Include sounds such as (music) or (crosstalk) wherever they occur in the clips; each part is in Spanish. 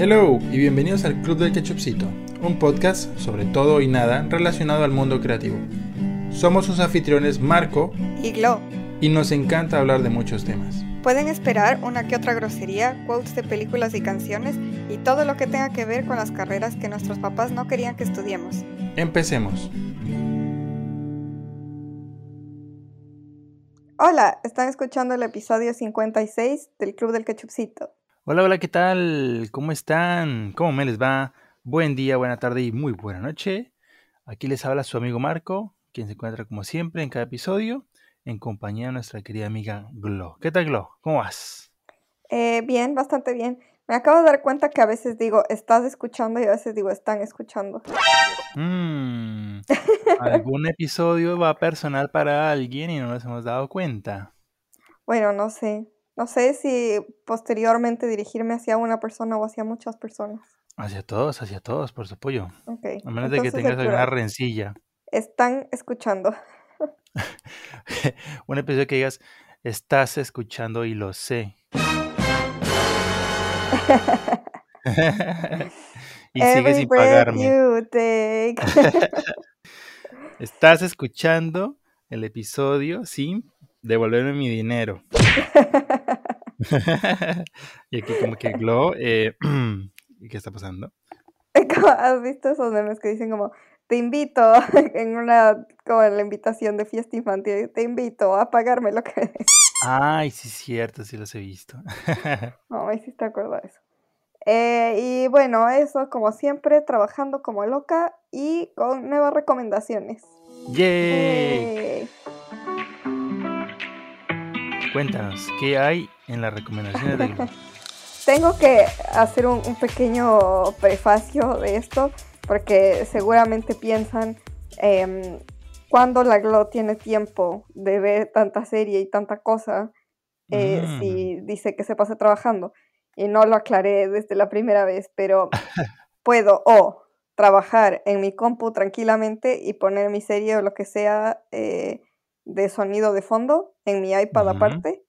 Hello y bienvenidos al Club del Ketchupcito, un podcast sobre todo y nada relacionado al mundo creativo. Somos sus anfitriones Marco y Glo. Y nos encanta hablar de muchos temas. Pueden esperar una que otra grosería, quotes de películas y canciones y todo lo que tenga que ver con las carreras que nuestros papás no querían que estudiemos. Empecemos. Hola, están escuchando el episodio 56 del Club del Ketchupcito. Hola, hola, ¿qué tal? ¿Cómo están? ¿Cómo me les va? Buen día, buena tarde y muy buena noche. Aquí les habla su amigo Marco, quien se encuentra como siempre en cada episodio en compañía de nuestra querida amiga Glo. ¿Qué tal, Glo? ¿Cómo vas? Eh, bien, bastante bien. Me acabo de dar cuenta que a veces digo, estás escuchando y a veces digo, están escuchando. Mm, (laughs) algún episodio va personal para alguien y no nos hemos dado cuenta. Bueno, no sé. No sé si posteriormente dirigirme hacia una persona o hacia muchas personas. Hacia todos, hacia todos, por su. Okay. A menos de que tengas alguna rencilla. Están escuchando. (laughs) Un episodio que digas, estás escuchando y lo sé. (laughs) y sigue sin pagarme. (laughs) Estás escuchando el episodio sin devolverme mi dinero. (laughs) (laughs) y aquí como que Glow, eh, (clears throat) ¿qué está pasando? ¿Has visto esos memes que dicen como, te invito (laughs) en una, como en la invitación de fiesta infantil, te invito a pagarme lo que... Ay, sí es cierto, sí los he visto. Ay, sí te acuerdas de eso. Eh, y bueno, eso como siempre, trabajando como loca y con nuevas recomendaciones. ¡Yay! Cuéntanos, ¿qué hay en las recomendaciones de (laughs) Tengo que hacer un, pequeño prefacio de esto, porque seguramente piensan eh, cuando la Glo tiene tiempo de ver tanta serie y tanta cosa, eh, mm. si dice que se pasa trabajando y no lo aclaré desde la primera vez, pero (laughs) puedo o trabajar en mi compu tranquilamente y poner mi serie o lo que sea eh, de sonido de fondo en mi iPad aparte,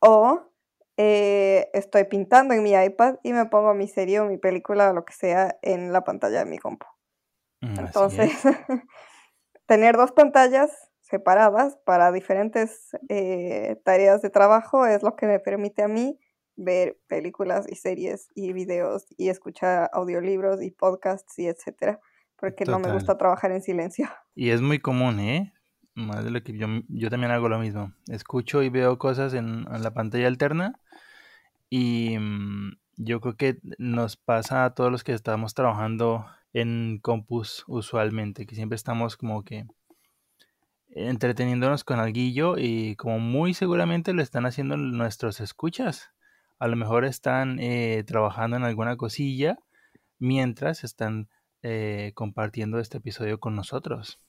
o eh, estoy pintando en mi iPad y me pongo mi serie o mi película o lo que sea en la pantalla de mi compu. Mm, Entonces, (laughs) tener dos pantallas separadas para diferentes eh, tareas de trabajo es lo que me permite a mí ver películas y series y videos y escuchar audiolibros y podcasts y etcétera, porque no me gusta trabajar en silencio. Y es muy común, ¿eh? Más de lo que yo, yo también hago lo mismo. Escucho y veo cosas en, la pantalla alterna y mm, yo creo que nos pasa a todos los que estamos trabajando en compus usualmente, que siempre estamos como que entreteniéndonos con alguillo y como muy seguramente lo están haciendo nuestros escuchas a lo mejor están eh, trabajando en alguna cosilla mientras están eh, compartiendo este episodio con nosotros.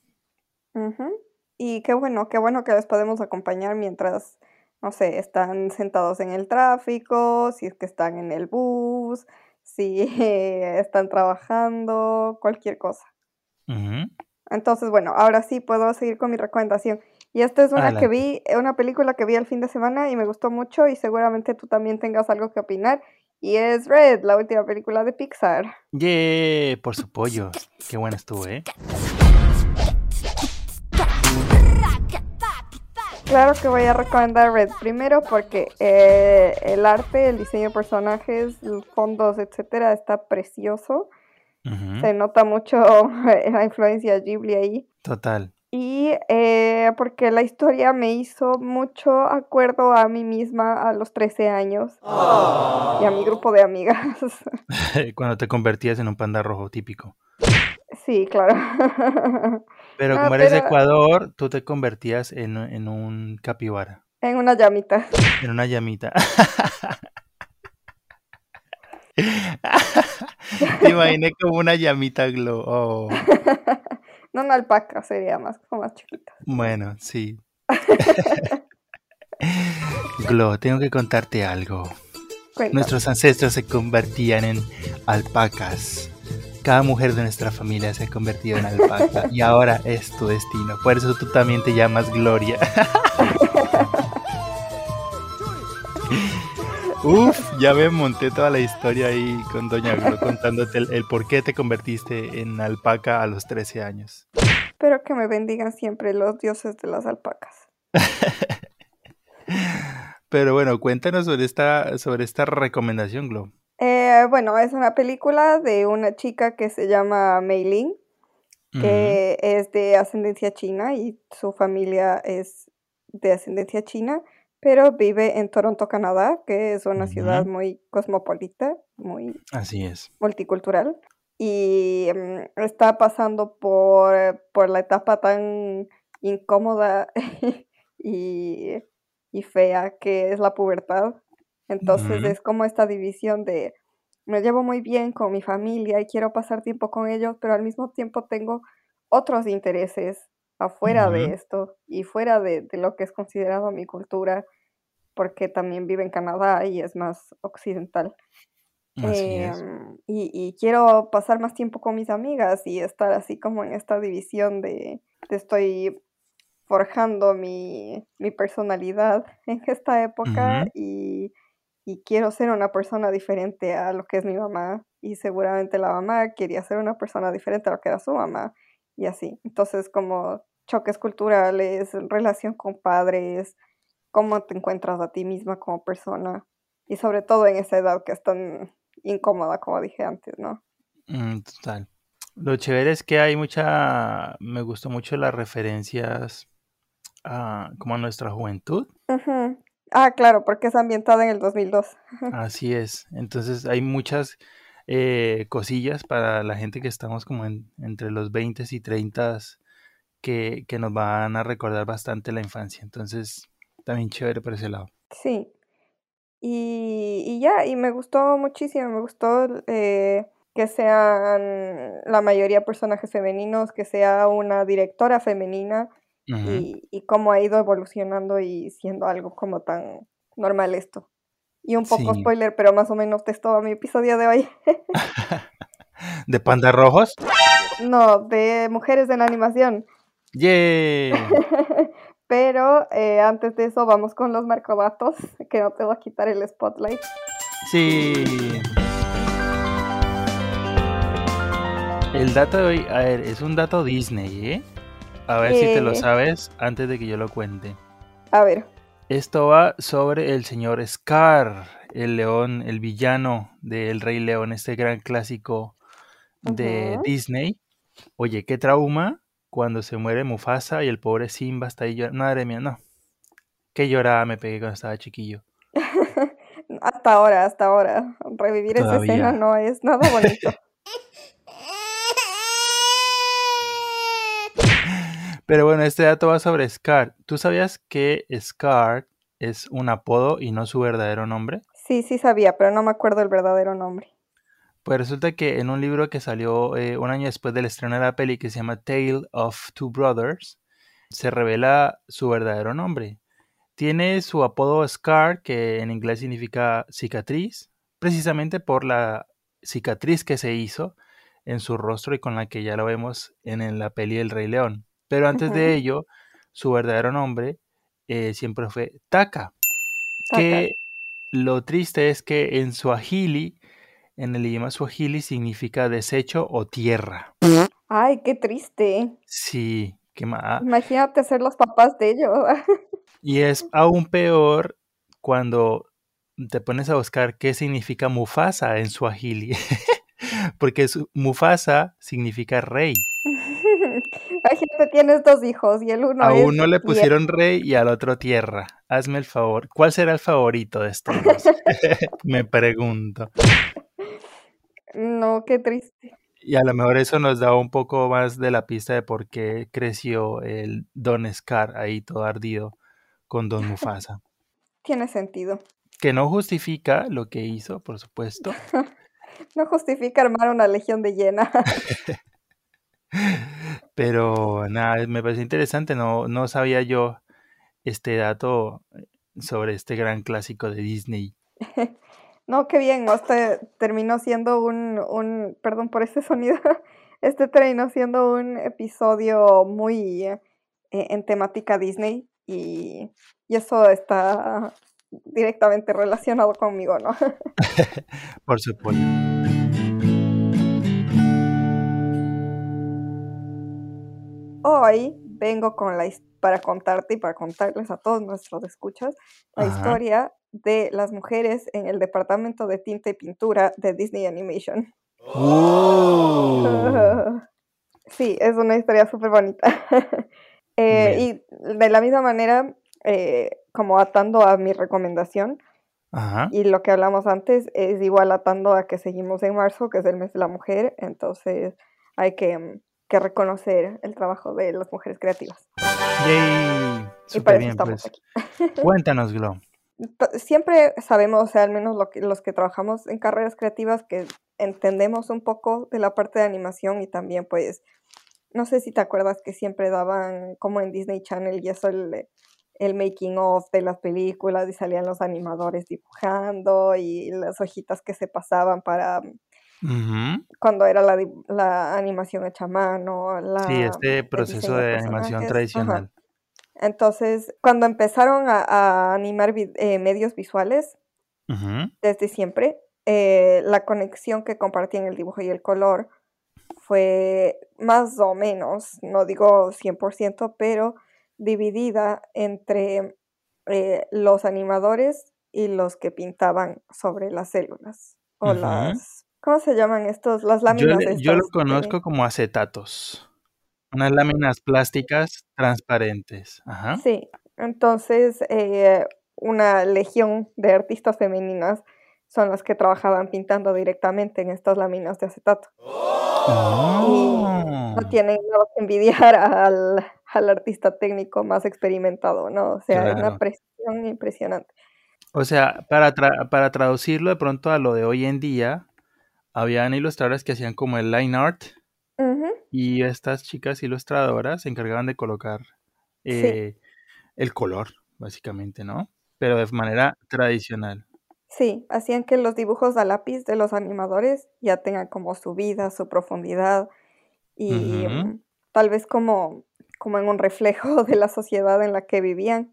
Y qué bueno, qué bueno que les podemos acompañar mientras, no sé, están sentados en el tráfico, si es que están en el bus, (laughs) si están trabajando, cualquier cosa. Entonces, bueno, ahora sí puedo seguir con mi recomendación. Y esta es una que vi, eh, una película que vi el fin de semana y me gustó mucho y seguramente tú también tengas algo que opinar. Y es Red, la última película de Pixar. ¡Yeah! Por su pollo. Qué buena estuvo, ¿eh? Claro que voy a recomendar Red. Primero porque eh, el arte, el diseño de personajes, los fondos, etcétera, está precioso. Se nota mucho (laughs) la influencia Ghibli ahí. Total y eh, porque la historia me hizo mucho acuerdo a mí misma a los 13 años y a mi grupo de amigas. (laughs) (laughs) Cuando te convertías en un panda rojo típico. Sí, claro. Pero como eres de Ecuador, tú te convertías en, en un capibara. En una llamita. En una llamita. (laughs) Te imaginé como una llamita glow. Oh. No (laughs) una alpaca, sería más como más chiquita. Bueno, sí. (laughs) Glo, tengo que contarte algo. Nuestros ancestros se convertían en alpacas. Cada mujer de nuestra familia se ha convertido en alpaca y ahora es tu destino. Por eso tú también te llamas Gloria. (laughs) Uf, ya me monté toda la historia ahí con Doña Glo contándote el, por qué te convertiste en alpaca a los 13 años. Espero que me bendigan siempre los dioses de las alpacas. (laughs) Pero bueno, cuéntanos sobre esta, sobre esta recomendación, Glo. Eh, bueno, es una película de una chica que se llama Mei Ling, que es de ascendencia china y su familia es de ascendencia china pero vive en Toronto, Canadá, que es una ciudad muy cosmopolita, muy Así es. multicultural. Y mm, está pasando por, por, la etapa tan incómoda (laughs) y, y, fea que es la pubertad. Entonces es como esta división de me llevo muy bien con mi familia y quiero pasar tiempo con ellos, pero al mismo tiempo tengo otros intereses afuera de esto y fuera de, lo que es considerado mi cultura, porque también vive en Canadá y es más occidental. Em, y, quiero pasar más tiempo con mis amigas y estar así como en esta división de, estoy forjando mi, personalidad en esta época y, y, quiero ser una persona diferente a lo que es mi mamá y seguramente la mamá quería ser una persona diferente a lo que era su mamá y así. Entonces como choques culturales, relación con padres, cómo te encuentras a ti misma como persona y sobre todo en esa edad que es tan incómoda como dije antes, ¿no? Mm, total. Lo chévere es que hay mucha, me gustó mucho las referencias a como a nuestra juventud. Ah, claro, porque es ambientada en el 2002. (laughs) Así es. Entonces hay muchas eh, cosillas para la gente que estamos como entre los 20 y 30 que, que nos van a recordar bastante la infancia. Entonces, también chévere por ese lado. Sí. Y, y ya, y me gustó muchísimo, me gustó eh, que sean la mayoría personajes femeninos, que sea una directora femenina y, y cómo ha ido evolucionando y siendo algo como tan normal esto. Y un poco spoiler, pero más o menos a mi episodio de hoy. (laughs) ¿De pandas rojos? No, de mujeres en animación. ¡Yay! (laughs) Pero eh, antes de eso vamos con los marcodatos, que no te voy a quitar el spotlight. Sí. El dato de hoy, a ver, es un dato Disney, ¿eh? A ver si te lo sabes antes de que yo lo cuente. A ver. Esto va sobre el señor Scar, el león, el villano del Rey León, este gran clásico de Disney. Oye, qué trauma cuando se muere Mufasa y el pobre Simba está ahí llorando. Madre mía, no. Qué llorada me pegué cuando estaba chiquillo. (laughs) hasta ahora, hasta ahora. Revivir esa escena no es nada bonito. (laughs) Pero bueno, este dato va sobre Scar. ¿Tú sabías que Scar es un apodo y no su verdadero nombre? Sí, sí sabía, pero no me acuerdo el verdadero nombre. Pues resulta que en un libro que salió eh, un año después del estreno de la peli, que se llama Tale of Two Brothers, se revela su verdadero nombre. Tiene su apodo Scar, que en inglés significa cicatriz, precisamente por la cicatriz que se hizo en su rostro y con la que ya lo vemos en, la peli El Rey León. Pero antes de ello, su verdadero nombre eh, siempre fue Taka, que lo triste es que en su Suahili en el idioma swahili significa desecho o tierra. Ay, qué triste. Sí, qué mal. Imagínate ser los papás de ellos. (laughs) y es aún peor cuando te pones a buscar qué significa Mufasa en swahili. (laughs) Porque Mufasa significa rey. (laughs) Imagínate, tienes dos hijos y el uno A uno le pusieron rey y al otro tierra. Hazme el favor. ¿Cuál será el favorito de estos dos? (laughs) (laughs) Me pregunto. No, qué triste. Y a lo mejor eso nos da un poco más de la pista de por qué creció el Don Scar ahí todo ardido con Don Mufasa. (laughs) Tiene sentido. Que no justifica lo que hizo, por supuesto. no justifica armar una legión de llena. Pero nada, me parece interesante, no, no sabía yo este dato sobre este gran clásico de Disney. (laughs) No, qué bien, este terminó siendo un, un, perdón por ese sonido, (laughs) este terminó siendo un episodio muy eh, en temática Disney y, y, eso está, directamente relacionado conmigo, ¿no? (laughs) Por supuesto. Hoy vengo con la para contarte y para contarles a todos nuestros escuchas la historia de las mujeres en el departamento de tinta y pintura de Disney Animation. (laughs) sí, es una historia súper bonita. (laughs) Eh, y de la misma manera, eh, como atando a mi recomendación, y lo que hablamos antes es igual atando a que seguimos en marzo, que es el mes de la mujer, entonces hay que, que reconocer el trabajo de las mujeres creativas. Yay. Super bien, estamos pues. aquí. (laughs) Cuéntanos, Glo. Siempre sabemos, o sea, al menos lo que, los que trabajamos en carreras creativas, que entendemos un poco de la parte de animación y también, pues, no sé si te acuerdas que siempre daban, como en Disney Channel, y eso el, el making of de las películas, y salían los animadores dibujando y las hojitas que se pasaban para cuando era la, la, animación hecha a mano. La, sí, este proceso de, animación tradicional. Entonces, cuando empezaron a, animar eh, medios visuales, desde siempre, eh, la conexión que compartían el dibujo y el color fue más o menos, no digo 100%, pero dividida entre eh, los animadores y los que pintaban sobre las células o las ¿Cómo se llaman estos? Las láminas. Yo, yo lo conozco como acetatos. Unas láminas plásticas transparentes. Ajá. Sí, entonces eh, una legión de artistas femeninas son las que trabajaban pintando directamente en estas láminas de acetato. no oh. tienen nada que envidiar al, al, artista técnico más experimentado, ¿no? O sea, es una presión impresionante. O sea, para, para traducirlo de pronto a lo de hoy en día, habían ilustradores que hacían como el line art y estas chicas ilustradoras se encargaban de colocar eh, el color, básicamente, ¿no? Pero de manera tradicional. Sí, hacían que los dibujos a lápiz de los animadores ya tengan como su vida, su profundidad y mm, tal vez como, como en un reflejo (laughs) de la sociedad en la que vivían.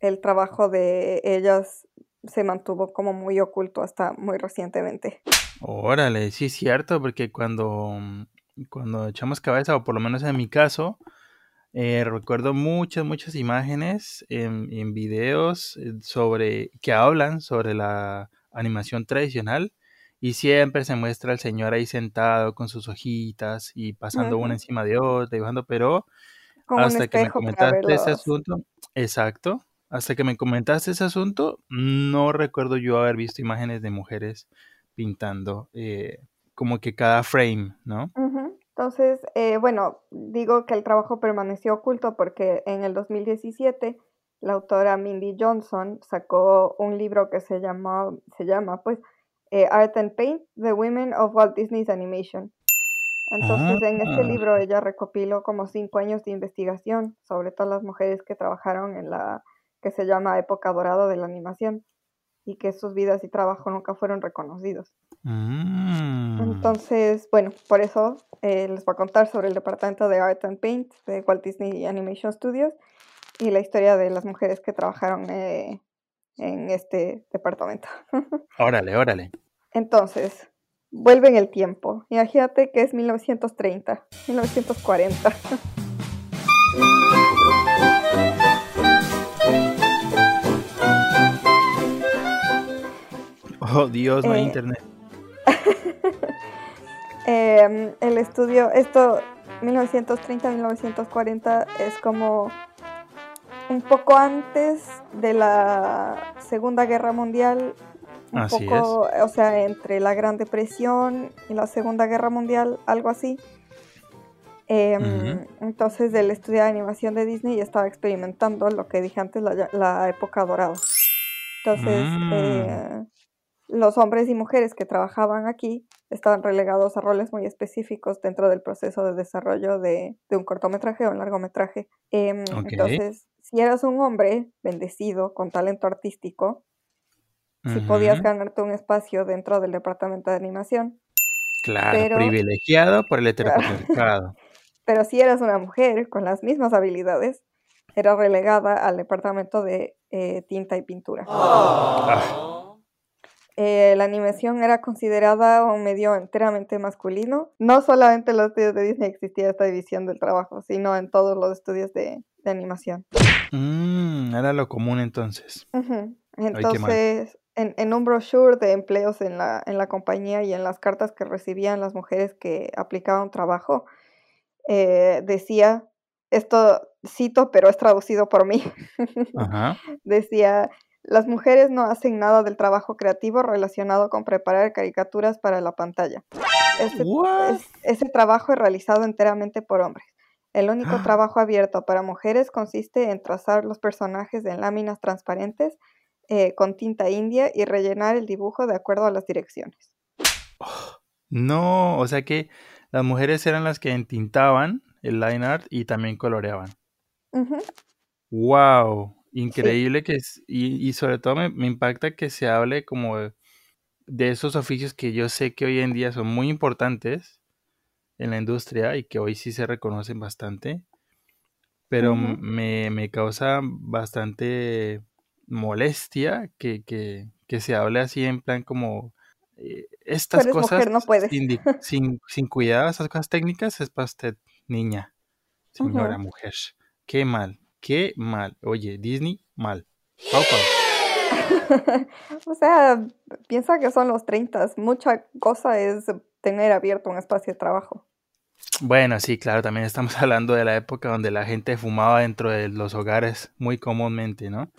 El trabajo de ellas se mantuvo como muy oculto hasta muy recientemente. Órale, sí es cierto, porque cuando, cuando echamos cabeza, o por lo menos en mi caso, eh, recuerdo muchas, muchas imágenes en, en videos eh, sobre que hablan sobre la animación tradicional y siempre se muestra el señor ahí sentado con sus hojitas y pasando una encima de otra, dibujando, pero hasta que me comentaste ese asunto, exacto, hasta que me comentaste ese asunto, no recuerdo yo haber visto imágenes de mujeres pintando eh, como que cada frame, ¿no? Entonces, eh, bueno, digo que el trabajo permaneció oculto porque en el 2017 la autora Mindy Johnson sacó un libro que se llama, se llama pues, eh, Art and Paint, The Women of Walt Disney's Animation. Entonces, en este libro ah. ella recopiló como cinco años de investigación sobre todas las mujeres que trabajaron en la que se llama época dorada de la animación y que sus vidas y trabajo nunca fueron reconocidos. Mm. Entonces, bueno, por eso eh, les voy a contar sobre el departamento de Art and Paint de Walt Disney Animation Studios y la historia de las mujeres que trabajaron eh, en este departamento. (laughs) órale, órale. Entonces, vuelve en el tiempo. Imagínate que es 1930, 1940. (laughs) Oh, Dios, no hay eh, internet. (laughs) Em, el estudio, esto 1930-1940 es como un poco antes de la Segunda Guerra Mundial, un poco, o sea, entre la Gran Depresión y la Segunda Guerra Mundial, algo así. Em, entonces, el estudio de animación de Disney estaba experimentando lo que dije antes, la, época dorada. Entonces, mm. eh, los hombres y mujeres que trabajaban aquí estaban relegados a roles muy específicos dentro del proceso de desarrollo de, un cortometraje o un largometraje. Em, entonces, si eras un hombre bendecido con talento artístico, si podías ganarte un espacio dentro del departamento de animación. Claro, privilegiado por el heteropatriarcado. (laughs) pero si eras una mujer con las mismas habilidades, era relegada al departamento de eh, tinta y pintura. Eh, la animación era considerada un medio enteramente masculino. No solamente en los estudios de Disney existía esta división del trabajo, sino en todos los estudios de, animación. Mm, era lo común entonces. Entonces, en, un brochure de empleos en la, en la compañía y en las cartas que recibían las mujeres que aplicaban trabajo, eh, decía, esto cito, pero es traducido por mí, (laughs) decía, las mujeres no hacen nada del trabajo creativo relacionado con preparar caricaturas para la pantalla. Ese, ese trabajo es realizado enteramente por hombres. El único trabajo abierto para mujeres consiste en trazar los personajes en láminas transparentes eh, con tinta india y rellenar el dibujo de acuerdo a las direcciones. no, o sea que las mujeres eran las que entintaban el line art y también coloreaban. Wow, increíble que es, y, sobre todo me, impacta que se hable como de, esos oficios que yo sé que hoy en día son muy importantes en la industria y que hoy sí se reconocen bastante, pero me, me, causa bastante molestia que, que, que, se hable así en plan como eh, estas cosas no sin, (laughs) sin, sin, cuidado, esas cosas técnicas es para usted, niña, señora mujer. Qué mal, qué mal. Oye, Disney, mal. (laughs) o sea, piensa que son los 30. Mucha cosa es tener abierto un espacio de trabajo. Bueno, sí, claro, también estamos (laughs) hablando de la época donde la gente fumaba dentro de los hogares muy comúnmente, ¿no?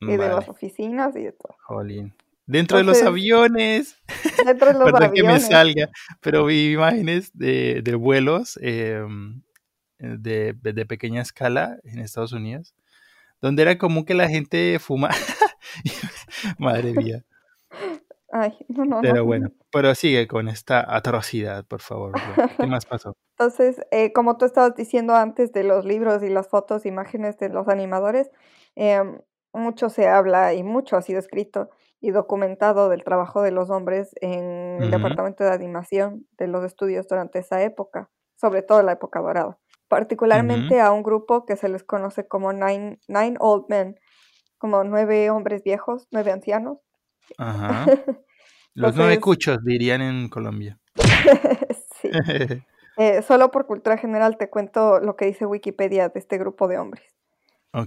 Y de las oficinas y de todo. Jolín. Dentro de los aviones. Dentro de (laughs) los Perdón que me salga, pero vi imágenes de, de vuelos em, de, de, pequeña escala en Estados Unidos, donde era común que la gente fuma. (laughs) (laughs) Madre mía. Ay, no, no, pero bueno, pero sigue con esta atrocidad, por favor. ¿Qué más pasó? (laughs) Entonces, eh, como tú estabas diciendo antes de los libros y las fotos, imágenes de los animadores, em, mucho se habla y mucho ha sido escrito y documentado del trabajo de los hombres en el departamento de animación de los estudios durante esa época, sobre todo la época dorada. Particularmente a un grupo que se les conoce como Nine, Nine Old Men, como nueve hombres viejos, nueve ancianos. Ajá. (laughs) Los nueve cuchos dirían en Colombia. (laughs) sí. (laughs) Eh, solo por cultura general te cuento lo que dice Wikipedia de este grupo de hombres.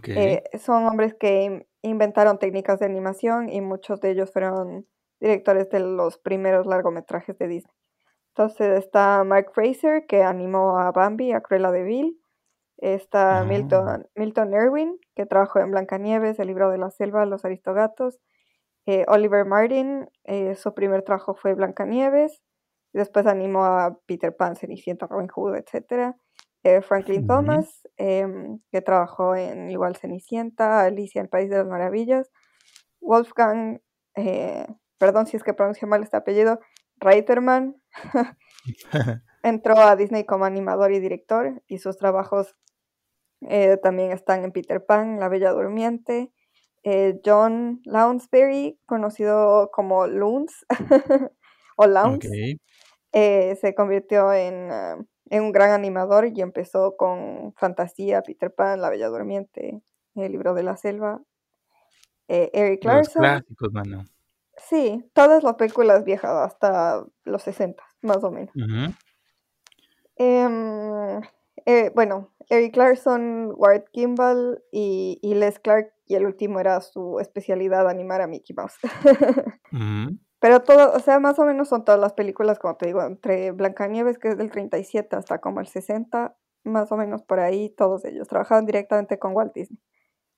Eh, son hombres que inventaron técnicas de animación y muchos de ellos fueron directores de los primeros largometrajes de Disney. Entonces está Mark Fraser, que animó a Bambi, a Cruella de Vil. Está ah. Milton, Milton Irwin, que trabajó en Blancanieves, El libro de la selva, Los aristogatos. Eh, Oliver Martin, eh, su primer trabajo fue Blancanieves. Después animó a Peter Pan, Cenicienta, Robin Hood, etc. Eh, Franklin Thomas, em, que trabajó en igual Cenicienta, Alicia el País de las Maravillas, Wolfgang, perdón si es que pronuncio mal este apellido, Reiterman, (laughs) entró a Disney como animador y director y sus trabajos eh, también están en Peter Pan, La Bella Durmiente, John Lounsbury, conocido como Loons (laughs) o Lounge, se convirtió en un gran animador y empezó con Fantasía, Peter Pan, La Bella Durmiente, El libro de la selva. Eh, Eric Larson. Los clásicos, mano. Sí, todas las películas viejas hasta los 60, más o menos. Em, eh, bueno, Eric Larson, Ward Kimball y, Les Clark, y el último era su especialidad animar a Mickey Mouse. (laughs) Pero todo, o sea, más o menos son todas las películas, como te digo, entre Blancanieves, que es del 37 hasta como el 60, más o menos por ahí, todos ellos trabajaban directamente con Walt Disney,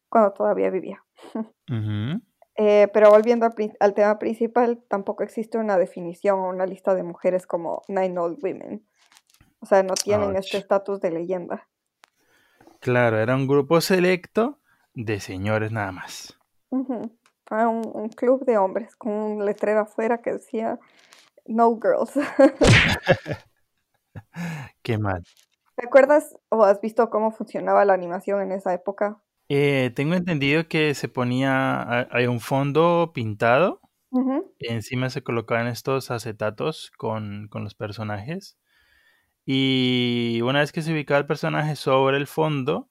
cuando todavía vivía. (laughs) Eh, pero volviendo al, tema principal, tampoco existe una definición o una lista de mujeres como Nine Old Women. O sea, no tienen este estatus de leyenda. Claro, era un grupo selecto de señores nada más un, club de hombres con un letrero afuera que decía No Girls. (laughs) Qué mal. ¿Te acuerdas o has visto cómo funcionaba la animación en esa época? Eh, tengo entendido que se ponía, hay un fondo pintado, encima se colocaban estos acetatos con, con, los personajes, y una vez que se ubicaba el personaje sobre el fondo,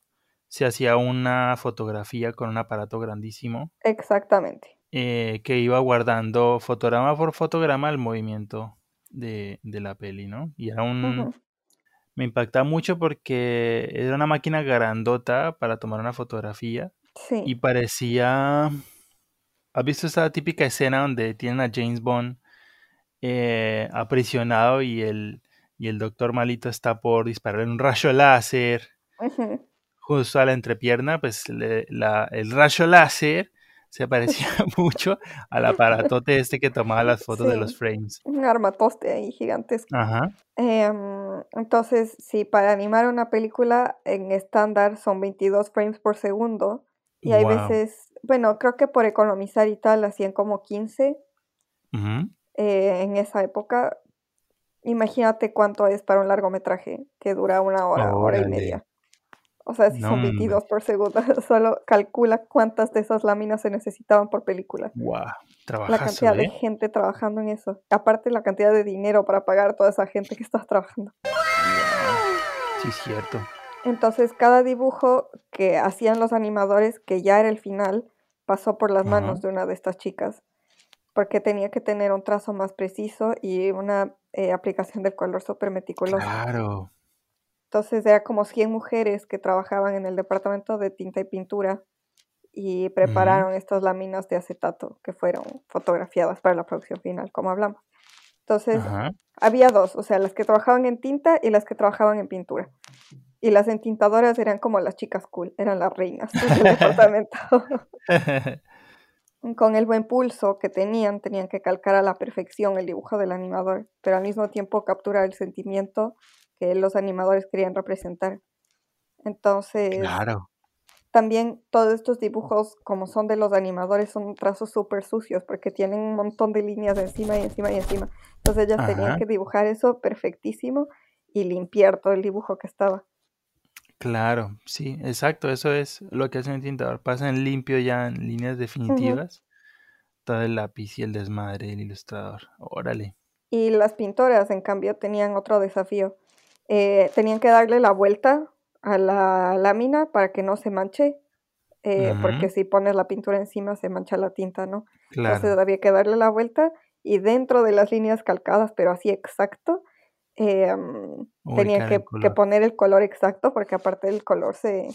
se hacía una fotografía con un aparato grandísimo. Exactamente. Eh, que iba guardando fotograma por fotograma el movimiento de, la peli, ¿no? Y era un... Me impactaba mucho porque era una máquina grandota para tomar una fotografía. Sí. Y parecía... ¿Has visto esa típica escena donde tienen a James Bond eh, aprisionado y el, y el doctor malito está por disparar un rayo láser justo a la entrepierna? Pues la, el rayo láser se parecía (laughs) (laughs) mucho al aparatote este que tomaba las fotos de los frames. Un armatoste ahí gigantesco. Ajá. Em, entonces, sí, para animar una película en estándar son 22 frames por segundo. Y hay veces, bueno, creo que por economizar y tal, hacían como 15 eh, en esa época. Imagínate cuánto es para un largometraje que dura una hora, hora y media. O sea, si son 22 por segundo, (laughs) solo calcula cuántas de esas láminas se necesitaban por película. Wow, La cantidad de ¿eh? gente trabajando en eso. Aparte la cantidad de dinero para pagar a toda esa gente que está trabajando. Sí, es cierto. Entonces, cada dibujo que hacían los animadores, que ya era el final, pasó por las manos de una de estas chicas. Porque tenía que tener un trazo más preciso y una eh, aplicación del color súper meticulosa. Claro. Entonces era como 100 mujeres que trabajaban en el departamento de tinta y pintura y prepararon estas láminas de acetato que fueron fotografiadas para la producción final, como hablamos. Entonces, había dos, o sea, las que trabajaban en tinta y las que trabajaban en pintura. Y las entintadoras eran como las chicas cool, eran las reinas del (laughs) departamento. (laughs) Con el buen pulso que tenían, tenían que calcar a la perfección el dibujo del animador, pero al mismo tiempo capturar el sentimiento que los animadores querían representar. Entonces, claro. también todos estos dibujos, como son de los animadores, son trazos súper sucios porque tienen un montón de líneas encima y encima y encima. Entonces ellas tenían que dibujar eso perfectísimo y limpiar todo el dibujo que estaba. Claro, sí, exacto, eso es lo que hacen el tintador. Pasan limpio ya en líneas definitivas todo el lápiz y el desmadre del ilustrador. Órale. Y las pintoras, en cambio, tenían otro desafío. Eh, tenían que darle la vuelta a la lámina para que no se manche, eh, porque si pones la pintura encima se mancha la tinta, ¿no? Entonces había que darle la vuelta y dentro de las líneas calcadas, pero así exacto, eh, tenían que, poner el color exacto, porque aparte del color se,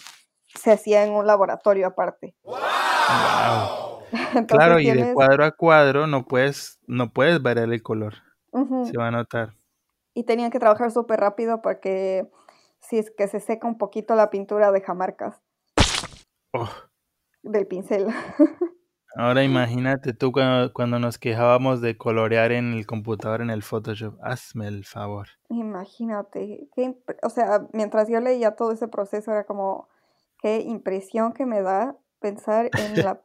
se hacía en un laboratorio aparte. (laughs) claro, y de cuadro a cuadro no puedes, no puedes variar el color. Se va a notar y tenían que trabajar súper rápido porque si es que se seca un poquito la pintura deja marcas oh. del pincel. (laughs) Ahora imagínate tú cuando, nos quejábamos de colorear en el computador, en el Photoshop. Hazme el favor. Imagínate. o sea, mientras yo leía todo ese proceso era como, qué impresión que me da pensar en la,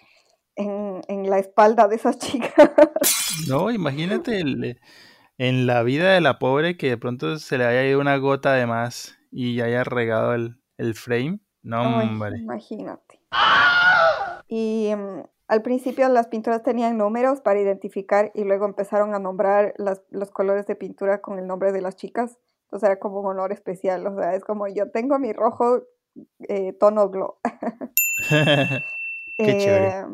(laughs) en, en la espalda de esas chicas. (laughs) No, imagínate el, en la vida de la pobre que de pronto se le haya ido una gota de más y haya regado el, frame. No, hombre. Imagínate. Y mm, al principio las pinturas tenían números para identificar y luego empezaron a nombrar los colores de pintura con el nombre de las chicas. Entonces era como un honor especial. O sea, es como yo tengo mi rojo eh, tono glow. (laughs) Qué chévere. Eh,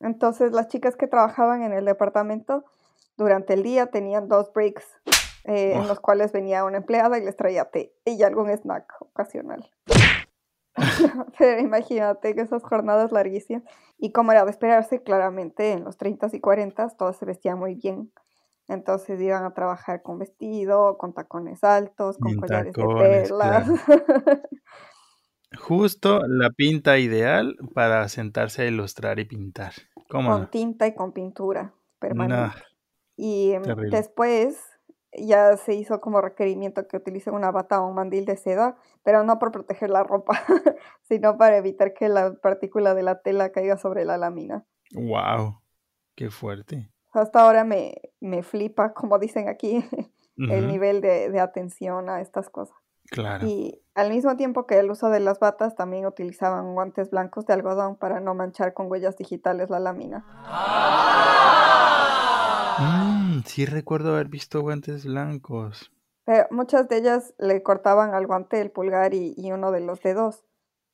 entonces las chicas que trabajaban en el departamento durante el día tenían dos breaks eh, en los cuales venía una empleada y les traía té y algún snack ocasional. (laughs) Pero imagínate que esas jornadas larguísimas. Y como era de esperarse, claramente en los 30 y 40 todos se vestían muy bien. Entonces iban a trabajar con vestido, con tacones altos, con collares de perlas. (laughs) Justo la pinta ideal para sentarse a ilustrar y pintar. con tinta y con pintura permanente. Y em, después ya se hizo como requerimiento que utilicen una bata o un mandil de seda, pero no por proteger la ropa, (laughs) sino para evitar que la partícula de la tela caiga sobre la lámina. ¡Wow! ¡Qué fuerte! Hasta ahora me, me flipa, como dicen aquí, (laughs) el nivel de, de atención a estas cosas. Claro. Y al mismo tiempo que el uso de las batas, también utilizaban guantes blancos de algodón para no manchar con huellas digitales la lámina. Mm, sí recuerdo haber visto guantes blancos. Pero muchas de ellas le cortaban al guante el pulgar y, uno de los dedos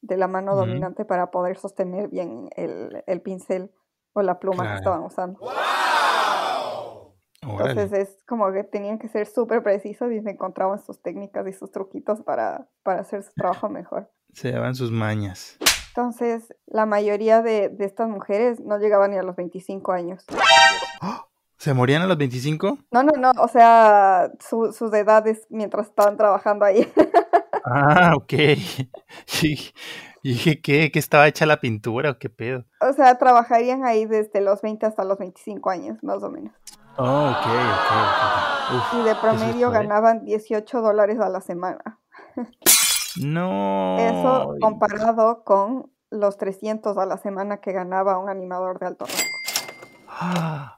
de la mano dominante para poder sostener bien el, el pincel o la pluma que estaban usando. Órale. Entonces es como que tenían que ser súper precisos y se encontraban sus técnicas y sus truquitos para, para hacer su trabajo mejor. Se daban sus mañas. Entonces, la mayoría de, de estas mujeres no llegaban ni a los 25 años. ¿Se morían a los 25? No, no, no, o sea, su- sus edades mientras estaban trabajando ahí. (laughs) Ah, ok. (laughs) Sí. Y dije, ¿qué? ¿Que estaba hecha la pintura o qué pedo? O sea, trabajarían ahí desde los 20 hasta los 25 años, más o menos. Oh, ok, ok, ok. Uf, Y de promedio ¿eh? ganaban 18 dólares a la semana. No. Eso comparado con los 300 a la semana que ganaba un animador de alto rango.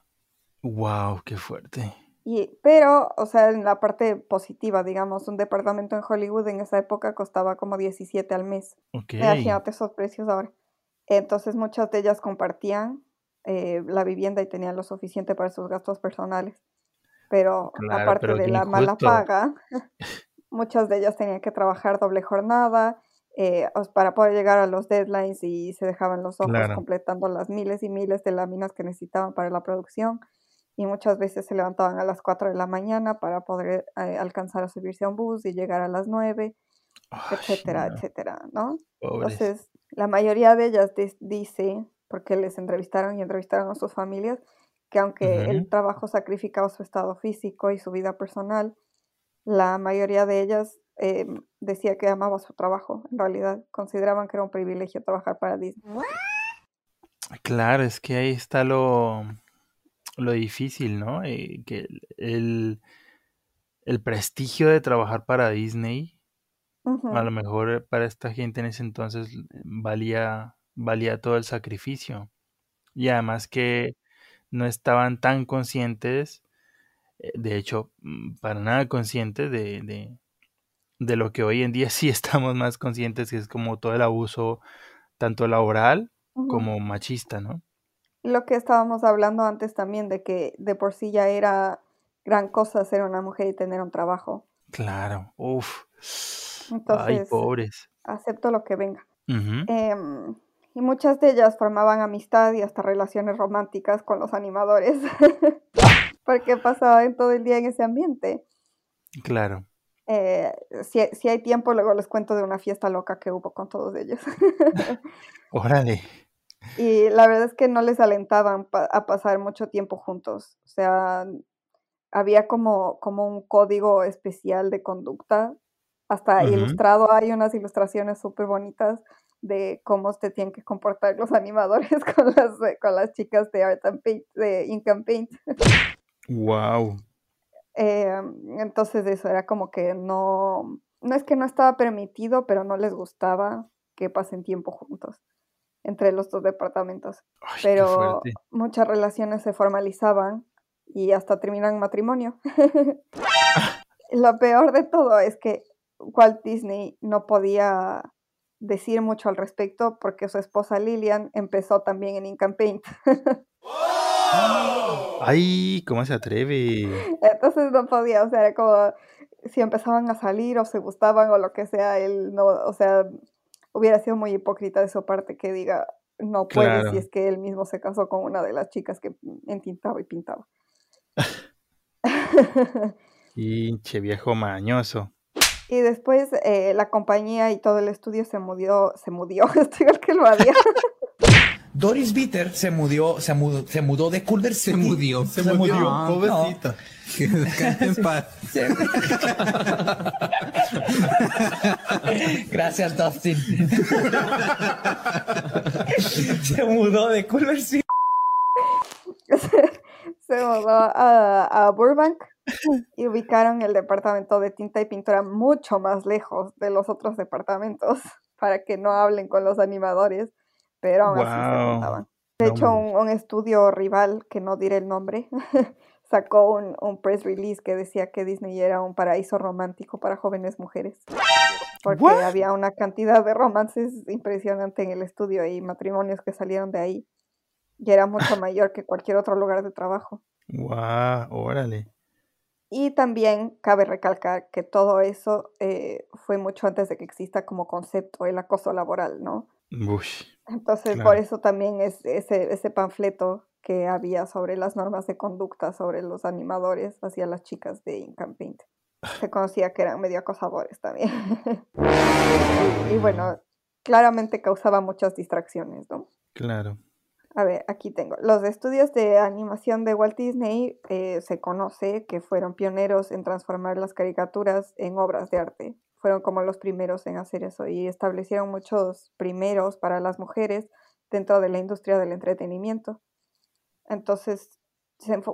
Wow, qué fuerte. Y, pero, o sea, en la parte positiva, digamos, un departamento en Hollywood en esa época costaba como 17 al mes. Ok. Imagínate esos precios ahora. Entonces muchas de ellas compartían eh, la vivienda y tenían lo suficiente para sus gastos personales. Pero Claro, aparte pero de la mala paga, (laughs) (laughs) muchas de ellas tenían que trabajar doble jornada eh, para poder llegar a los deadlines y se dejaban los ojos Claro. completando las miles y miles de láminas que necesitaban para la producción. Y muchas veces se levantaban a las 4 de la mañana para poder eh, alcanzar a subirse a un bus y llegar a las 9, Ay, etcétera, no, etcétera, ¿no? pobres. Entonces, la mayoría de ellas dice, porque les entrevistaron y entrevistaron a sus familias, que aunque el trabajo sacrificaba su estado físico y su vida personal, la mayoría de ellas eh, decía que amaba su trabajo. En realidad, consideraban que era un privilegio trabajar para Disney. Claro, es que ahí está lo, lo difícil, ¿no? Eh, que el, el, prestigio de trabajar para Disney, a lo mejor para esta gente en ese entonces eh, valía, valía todo el sacrificio. Y además que no estaban tan conscientes, eh, de hecho, mm, para nada conscientes de, de, de lo que hoy en día (laughs) sí estamos más conscientes, que es como todo el abuso, tanto laboral como machista, ¿no? Lo que estábamos hablando antes también, de que de por sí ya era gran cosa ser una mujer y tener un trabajo. Claro, uff. Ay, Entonces, pobres. acepto lo que venga. Em, y muchas de ellas formaban amistad y hasta relaciones románticas con los animadores, (laughs) porque pasaban todo el día en ese ambiente. Claro. Eh, si, si hay tiempo, luego les cuento de una fiesta loca que hubo con todos ellos. (laughs) Órale. Y la verdad es que no les alentaban pa- a pasar mucho tiempo juntos. O sea, había como, como un código especial de conducta. Hasta ilustrado hay unas ilustraciones súper bonitas de cómo se tienen que comportar los (laughs) animadores con las, con las chicas de Art and Paint, de Ink and Paint. Wow. Eh, entonces eso era como que no, no es que no estaba permitido, pero no les gustaba que pasen tiempo juntos entre los dos departamentos. Ay, Pero muchas relaciones se formalizaban y hasta terminan matrimonio. (laughs) Lo peor de todo es que Walt Disney no podía decir mucho al respecto porque su esposa Lillian empezó también en Ink and Paint. (laughs) Ay, ¿cómo se atreve? Entonces no podía, o sea, era como si empezaban a salir o se gustaban o lo que sea, él no, o sea, hubiera sido muy hipócrita de su parte que diga no puede Claro. si es que él mismo se casó con una de las chicas que entintaba y pintaba. (laughs) Pinche viejo mañoso. y después eh, la compañía y todo el estudio se mudó, se mudó, (laughs) estoy igual que lo había. (laughs) Doris Bitter se mudó, se mudó, se mudó de Culver Se City. Se murió, pobrecita. Que descanse en paz. Se- (laughs) Gracias, Dustin. (laughs) se mudó de Culver City. (laughs) se mudó a, a Burbank y ubicaron el departamento de tinta y pintura mucho más lejos de los otros departamentos para que no hablen con los animadores, pero aún así se juntaban. De No, hecho, un, un estudio rival, que no diré el nombre, (laughs) sacó un, un press release que decía que Disney era un paraíso romántico para jóvenes mujeres. Porque What? había una cantidad de romances impresionante en el estudio y matrimonios que salieron de ahí. Y era mucho (laughs) mayor que cualquier otro lugar de trabajo. Guau, órale. Y también cabe recalcar que todo eso eh, fue mucho antes de que exista como concepto el acoso laboral, ¿no? Entonces, por eso también es ese, ese panfleto que había sobre las normas de conducta sobre los animadores hacia las chicas de Incampaint. Se conocía que eran medio acosadores también. (laughs) y bueno, claramente causaba muchas distracciones, ¿no? Claro. A ver, aquí tengo. Los estudios de animación de Walt Disney eh, se conoce que fueron pioneros en transformar las caricaturas en obras de arte. Fueron como los primeros en hacer eso y establecieron muchos primeros para las mujeres dentro de la industria del entretenimiento. Entonces,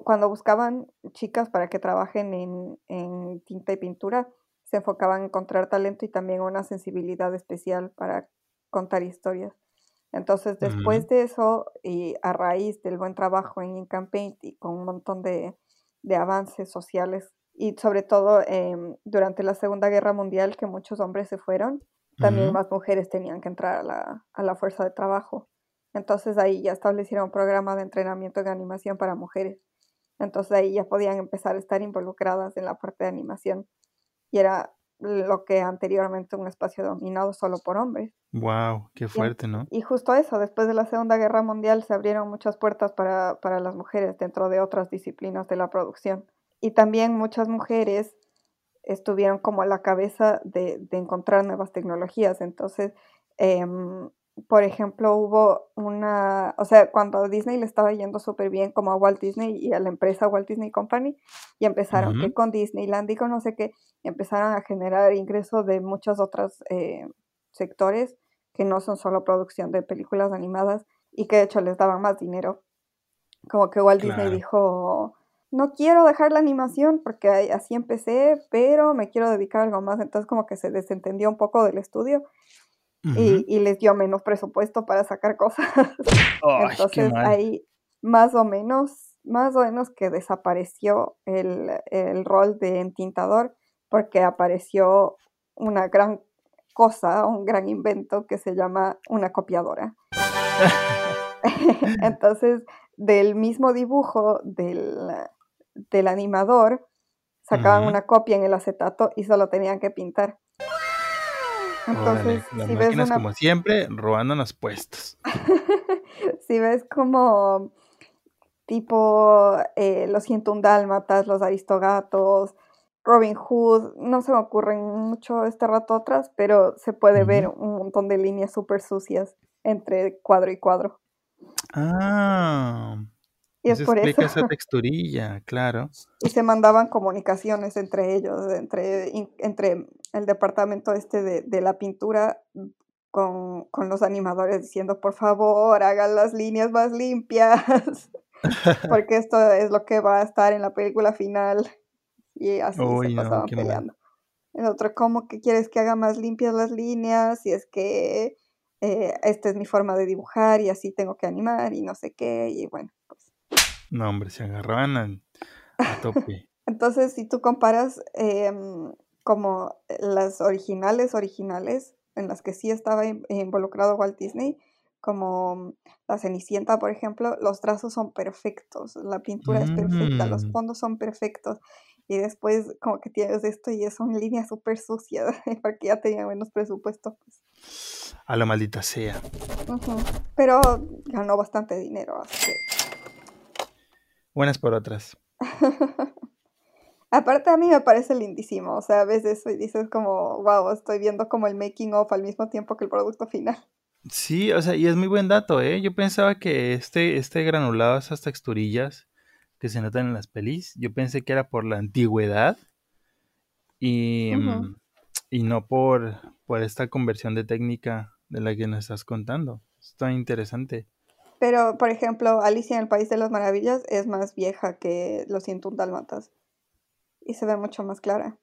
cuando buscaban chicas para que trabajen en, en tinta y pintura, se enfocaban en encontrar talento y también una sensibilidad especial para contar historias. Entonces, después de eso, y a raíz del buen trabajo en Incampaint y con un montón de, avances sociales, y sobre todo em, durante la Segunda Guerra Mundial, que muchos hombres se fueron, también más mujeres tenían que entrar a la, a la fuerza de trabajo. Entonces ahí ya establecieron un programa de entrenamiento de animación para mujeres. Entonces ahí ya podían empezar a estar involucradas en la parte de animación. Y era lo que anteriormente un espacio dominado solo por hombres. Wow, qué fuerte, ¿no? Y justo eso, después de la Segunda Guerra Mundial se abrieron muchas puertas para, para las mujeres dentro de otras disciplinas de la producción. Y también muchas mujeres estuvieron como a la cabeza de, de encontrar nuevas tecnologías. Entonces, eh, por ejemplo, hubo una, o sea, cuando a Disney le estaba yendo súper bien, como a Walt Disney y a la empresa Walt Disney Company, y empezaron que con Disneyland y con no sé qué, empezaron a generar ingresos de muchos otros eh, sectores que no son solo producción de películas animadas y que de hecho les daban más dinero. Como que Walt Disney dijo, no quiero dejar la animación porque así empecé, pero me quiero dedicar a algo más. Entonces como que se desentendió un poco del estudio y, les dio menos presupuesto para sacar cosas. (laughs) Entonces ahí más o menos, más o menos que desapareció el, el rol de entintador porque apareció una gran cosa, un gran invento que se llama una copiadora. (laughs) (laughs) Entonces, del mismo dibujo del, del animador, sacaban una copia en el acetato y solo tenían que pintar. Entonces, si ves una... como siempre, robándonos puestos. (laughs) si ves como tipo eh, los 101 dálmatas, los aristogatos, Robin Hood, no se me ocurren mucho este rato atrás, pero se puede ver un montón de líneas súper sucias entre cuadro y cuadro. Ah, y es por explica esa (laughs) texturilla, claro. Y se mandaban comunicaciones entre ellos, entre, entre el departamento este de, la pintura con, los animadores diciendo, por favor, hagan las líneas más limpias, (laughs) (laughs) porque esto es lo que va a estar en la película final. Y así se pasaban peleando. El otro, ¿cómo que quieres que haga más limpias las líneas? Y es que eh, esta es mi forma de dibujar y así tengo que animar y no sé qué. Y bueno, no, hombre, se agarraban a, tope. (laughs) Entonces, si tú comparas em, como las originales, originales, en las que sí estaba involucrado Walt Disney, como la Cenicienta, por ejemplo, los trazos son perfectos, la pintura es perfecta, los mm. fondos son perfectos. Y después como que tienes esto y son líneas súper sucias, (laughs) porque ya tenía menos presupuesto. Pues. A la maldita sea. Pero ganó bastante dinero, así que Buenas por otras. (laughs) Aparte a mí me parece lindísimo, o sea, a veces dices como, wow, estoy viendo como el making of al mismo tiempo que el producto final. Sí, o sea, y es muy buen dato, ¿eh? Yo pensaba que este, este granulado, esas texturillas que se notan en las pelis, yo pensé que era por la antigüedad y, mm, y no por, por esta conversión de técnica de la que nos estás contando. Está interesante. Pero, por ejemplo, Alicia en el País de las Maravillas es más vieja que Los 101 Dálmatas. Y se ve mucho más clara.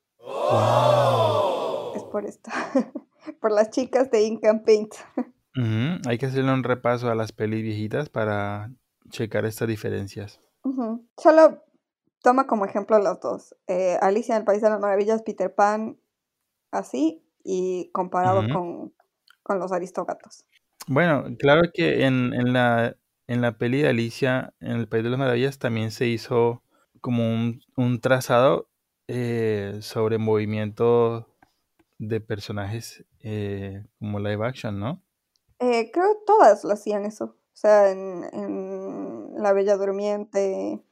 Es por esto. (laughs) por las chicas de Ink and Paint. (laughs) Hay que hacerle un repaso a las pelis viejitas para checar estas diferencias. Solo toma como ejemplo los dos. Eh, Alicia en el País de las Maravillas, Peter Pan, así, y comparado con, con los Aristógatos. Bueno, claro que en, en, la, en la peli de Alicia, en el País de las Maravillas, también se hizo como un, trazado eh, sobre movimiento de personajes eh, como live action, ¿no? Eh, creo que todas lo hacían eso. O sea, en, en La Bella Durmiente.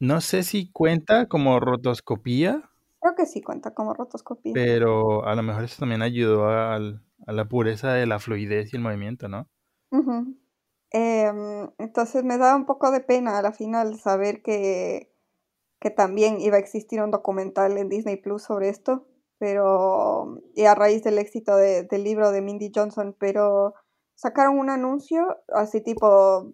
No sé si cuenta como rotoscopía, Creo que sí cuenta como rotoscopía. pero a lo mejor eso también ayudó al- a la pureza de la fluidez y el movimiento, ¿no? Em, entonces me da un poco de pena a la final saber que, que también iba a existir un documental en Disney Plus sobre esto, pero y a raíz del éxito de- del libro de Mindy Johnson, pero sacaron un anuncio así tipo,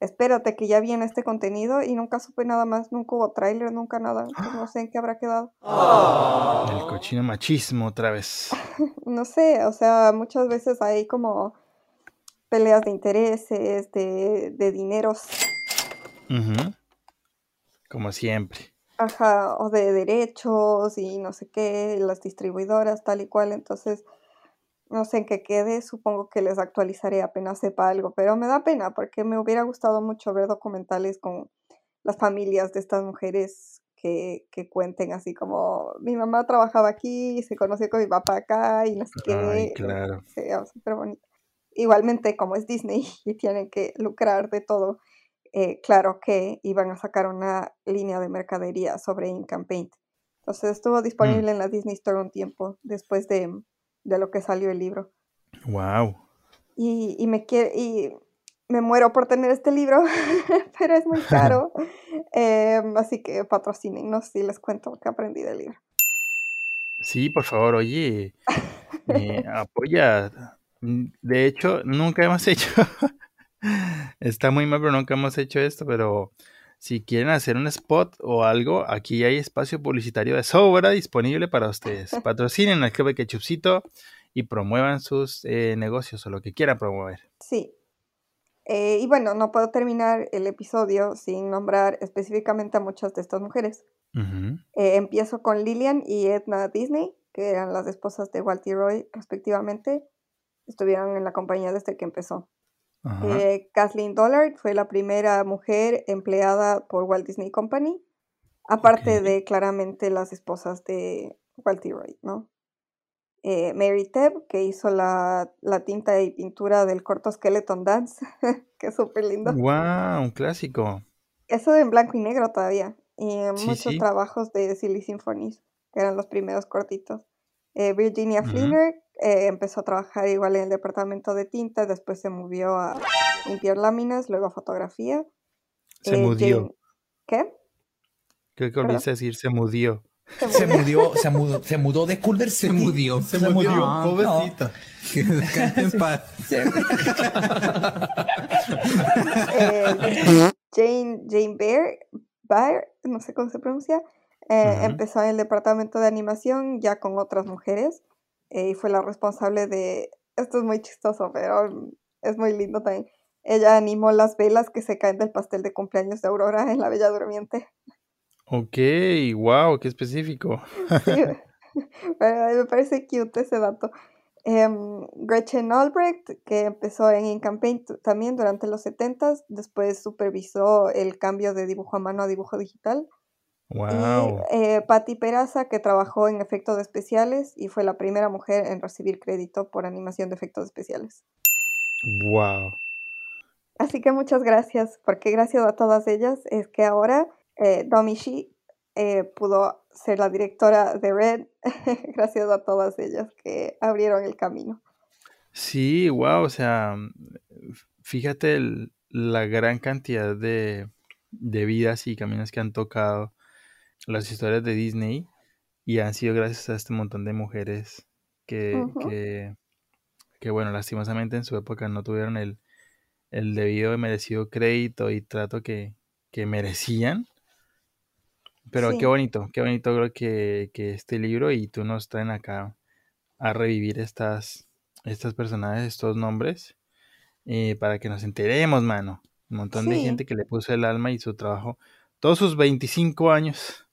espérate que ya viene este contenido y nunca supe nada más, nunca hubo tráiler, nunca nada, entonces no sé en qué habrá quedado. El cochino machismo otra vez. (laughs) No sé, o sea, muchas veces hay como peleas de intereses, de, de dineros. Ujú. Como siempre. Ajá, o de derechos y no sé qué, las distribuidoras, tal y cual. Entonces, no sé en qué quede, supongo que les actualizaré apenas sepa algo, pero me da pena porque me hubiera gustado mucho ver documentales con las familias de estas mujeres que, que cuenten así como mi mamá trabajaba aquí, se conoció con mi papá acá y no sé qué. Claro. Sería súper bonito. Igualmente, como es Disney (laughs) y tienen que lucrar de todo, eh, claro que iban a sacar una línea de mercadería sobre and Paint. Entonces estuvo disponible en la Disney Store un tiempo después de, de lo que salió el libro. Wow. Y, y me quiere, y me muero por tener este libro, (laughs) pero es muy caro. (laughs) Em, así que patrocinen, no si les cuento lo que aprendí del libro. Sí, por favor, oye, eh, (laughs) apoya. De hecho, nunca hemos hecho. Está muy mal, pero nunca hemos hecho esto. Pero si quieren hacer un spot o algo, aquí hay espacio publicitario de sobra disponible para ustedes. (laughs) Patrocinen al Club de y promuevan sus eh, negocios o lo que quieran promover. Sí. Eh, y bueno, no puedo terminar el episodio sin nombrar específicamente a muchas de estas mujeres. Eh, empiezo con Lillian y Edna Disney, que eran las esposas de Walt y Roy, respectivamente. Estuvieron en la compañía desde que empezó. Eh, Kathleen Dollard fue la primera mujer empleada por Walt Disney Company, aparte de claramente las esposas de Walt y Roy, ¿no? Eh, Mary Tebb, que hizo la, la tinta y pintura del corto Skeleton Dance, (laughs) que es súper lindo. Wow, un clásico. Eso en blanco y negro todavía. Y Sí, muchos sí. trabajos de Silly Symphonies, que eran los primeros cortitos. Eh, Virginia. Fleener eh, empezó a trabajar igual en el departamento de tinta, después se movió a limpiar láminas, luego a fotografía. Se Eh, mudió. ¿Qué? Creo que olvidaste decir se mudió. Se mudó, se mudó, se mudó de Culver Se murió. Se murió. Ah, pobrecito. Que descanse en paz. (laughs) (laughs) Eh, Jane, Jane Bear, Bear, no sé cómo se pronuncia, eh, empezó en el departamento de animación ya con otras mujeres y fue la responsable de, esto es muy chistoso, pero mm, es muy lindo también. Ella animó las velas que se caen del pastel de cumpleaños de Aurora en La Bella Durmiente. Ok, wow, qué específico. (laughs) Sí, (laughs) pero me parece cute ese dato. Em, Gretchen Albrecht, que empezó en Incampaign también durante los 70s, después supervisó el cambio de dibujo a mano a dibujo digital. Wow. Y eh, Patti Peraza, que trabajó en efectos especiales y fue la primera mujer en recibir crédito por animación de efectos especiales. Wow. Así que muchas gracias, porque gracias a todas ellas es que ahora eh, eh, pudo ser la directora de Red, (laughs) gracias a todas ellas que abrieron el camino. Sí, wow, o sea, fíjate el- la gran cantidad de, de vidas y caminos que han tocado las historias de Disney y han sido gracias a este montón de mujeres que, que, que, bueno, lastimosamente en su época no tuvieron el, el debido y merecido crédito y trato que, que merecían. Pero Sí. qué bonito, qué bonito creo que, que este libro y tú nos traen acá a revivir estas, estas personajes, estos nombres, eh, para que nos enteremos, mano. Un montón de gente que le puso el alma y su trabajo, todos sus 25 años,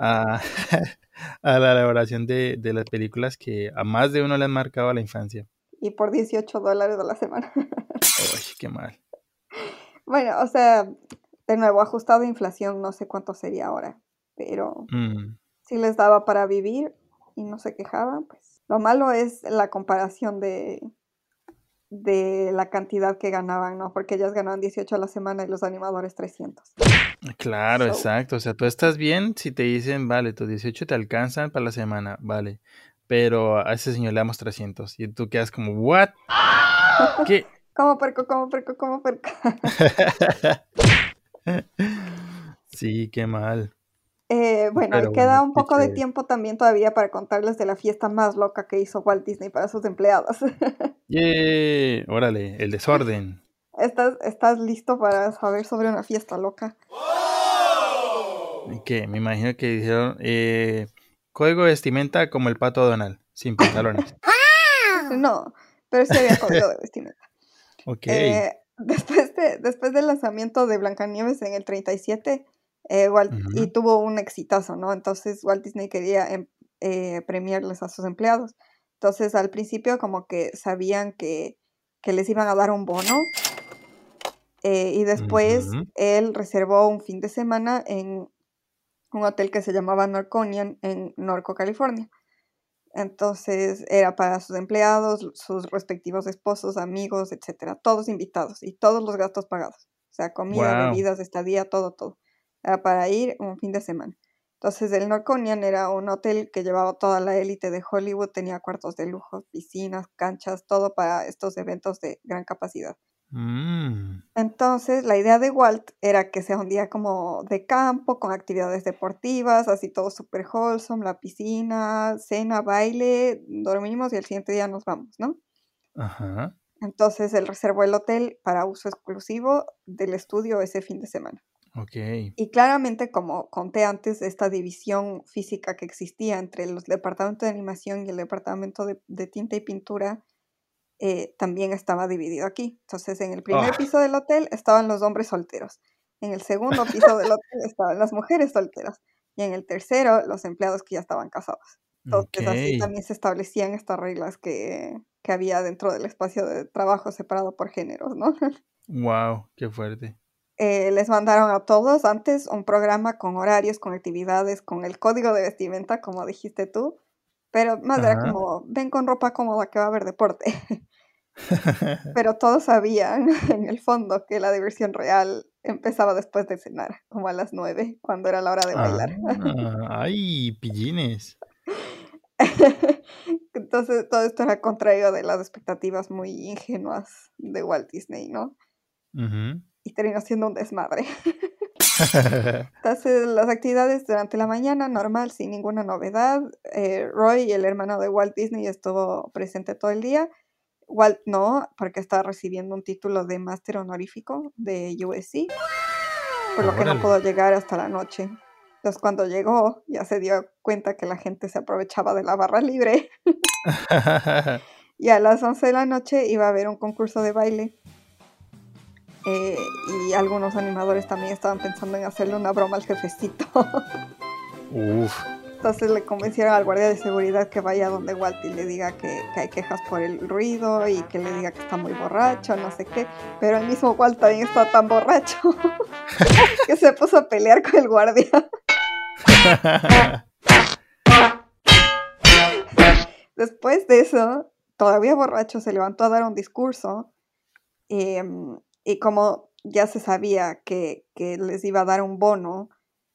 a, (laughs) a la elaboración de, de las películas que a más de uno le han marcado la infancia. Y por 18 dólares a la semana. Uy, qué mal. bueno, o sea, de nuevo, ajustado a inflación, no sé cuánto sería ahora, pero Mm, sí les daba para vivir y no se quejaban, pues. Lo malo es la comparación de, de la cantidad que ganaban, ¿no? Porque ellas ganaban 18 a la semana y los animadores 300. Claro, So- exacto. O sea, tú estás bien si te dicen, vale, tus 18 te alcanzan para la semana, vale. Pero a ese señor le damos 300. Y tú quedas como, ¿what? (laughs) ¿Qué? Como perco, como perco, como perco. (laughs) Sí, qué mal. Eh, bueno, Pero queda bueno, un poco de tiempo también todavía para contarles de la fiesta más loca que hizo Walt Disney para sus empleados. (laughs) ¡Yay! Órale, el desorden. ¿Estás, ¿Estás listo para saber sobre una fiesta loca? Que me imagino que dijeron, eh, código de vestimenta como el pato Donald, sin pantalones. (laughs) No, pero sí había código de vestimenta. Ok. Eh, después, de, después del lanzamiento de Blancanieves en el 37, eh, Walt- y Ujú. tuvo un exitazo, ¿no? Entonces Walt Disney quería em- eh, premiarles a sus empleados. Entonces al principio como que sabían que, que les iban a dar un bono. Eh, y después él reservó un fin de semana en un hotel que se llamaba Norconian en Norco, California. Entonces era para sus empleados, sus respectivos esposos, amigos, etcétera, todos invitados y todos los gastos pagados. O sea, comida, Wow. bebidas, estadía, todo, todo. Era para ir un fin de semana. Entonces el Norconian era un hotel que llevaba toda la élite de Hollywood, tenía cuartos de lujo, piscinas, canchas, todo para estos eventos de gran capacidad. Mm, Entonces, la idea de Walt era que sea un día como de campo, con actividades deportivas, así todo super wholesome, la piscina, cena, baile, dormimos y el siguiente día nos vamos, ¿no? Ajá. Entonces, él reservó el hotel para uso exclusivo del estudio ese fin de semana. Ok. Y claramente, como conté antes, esta división física que existía entre el departamento de animación y el departamento de, de tinta y pintura eh, también estaba dividido aquí. Entonces, en el primer Ah. piso del hotel estaban los hombres solteros. En el segundo piso del hotel (laughs) estaban las mujeres solteras. Y en el tercero, los empleados que ya estaban casados. Entonces, así también se establecían estas reglas que, que había dentro del espacio de trabajo separado por géneros, ¿no? (laughs) Wow, qué fuerte. eh, les mandaron a todos antes un programa con horarios, con actividades, con el código de vestimenta, como dijiste tú, pero más era Ajá. como, ven con ropa cómoda que va a haber deporte. (laughs) (laughs) pero todos sabían (laughs) en el fondo que la diversión real empezaba después de cenar, como a las nueve, cuando era la hora de bailar. Ah, ay, pillines. (laughs) Entonces todo esto era contrario de las expectativas muy ingenuas de Walt Disney, ¿no? Y terminó siendo un desmadre. Entonces, las actividades durante la mañana, normal, sin ninguna novedad. Eh, Roy, el hermano de Walt Disney, estuvo presente todo el día. Walt no, porque estaba recibiendo un título de máster honorífico de USC, por lo que no pudo llegar hasta la noche. Entonces, cuando llegó, ya se dio cuenta que la gente se aprovechaba de la barra libre. (laughs) Y a las 11 de la noche iba a haber un concurso de baile. Eh, y algunos animadores también estaban pensando en hacerle una broma al jefecito. (laughs) Uf. Entonces le convencieron al guardia de seguridad que vaya donde Walt y le diga que, hay quejas por el ruido y que le diga que está muy borracho, no sé qué. Pero el mismo Walt también está tan borracho (laughs) que se puso a pelear con el guardia. Después de eso, todavía borracho, se levantó a dar un discurso em, y como ya se sabía que les iba a dar un bono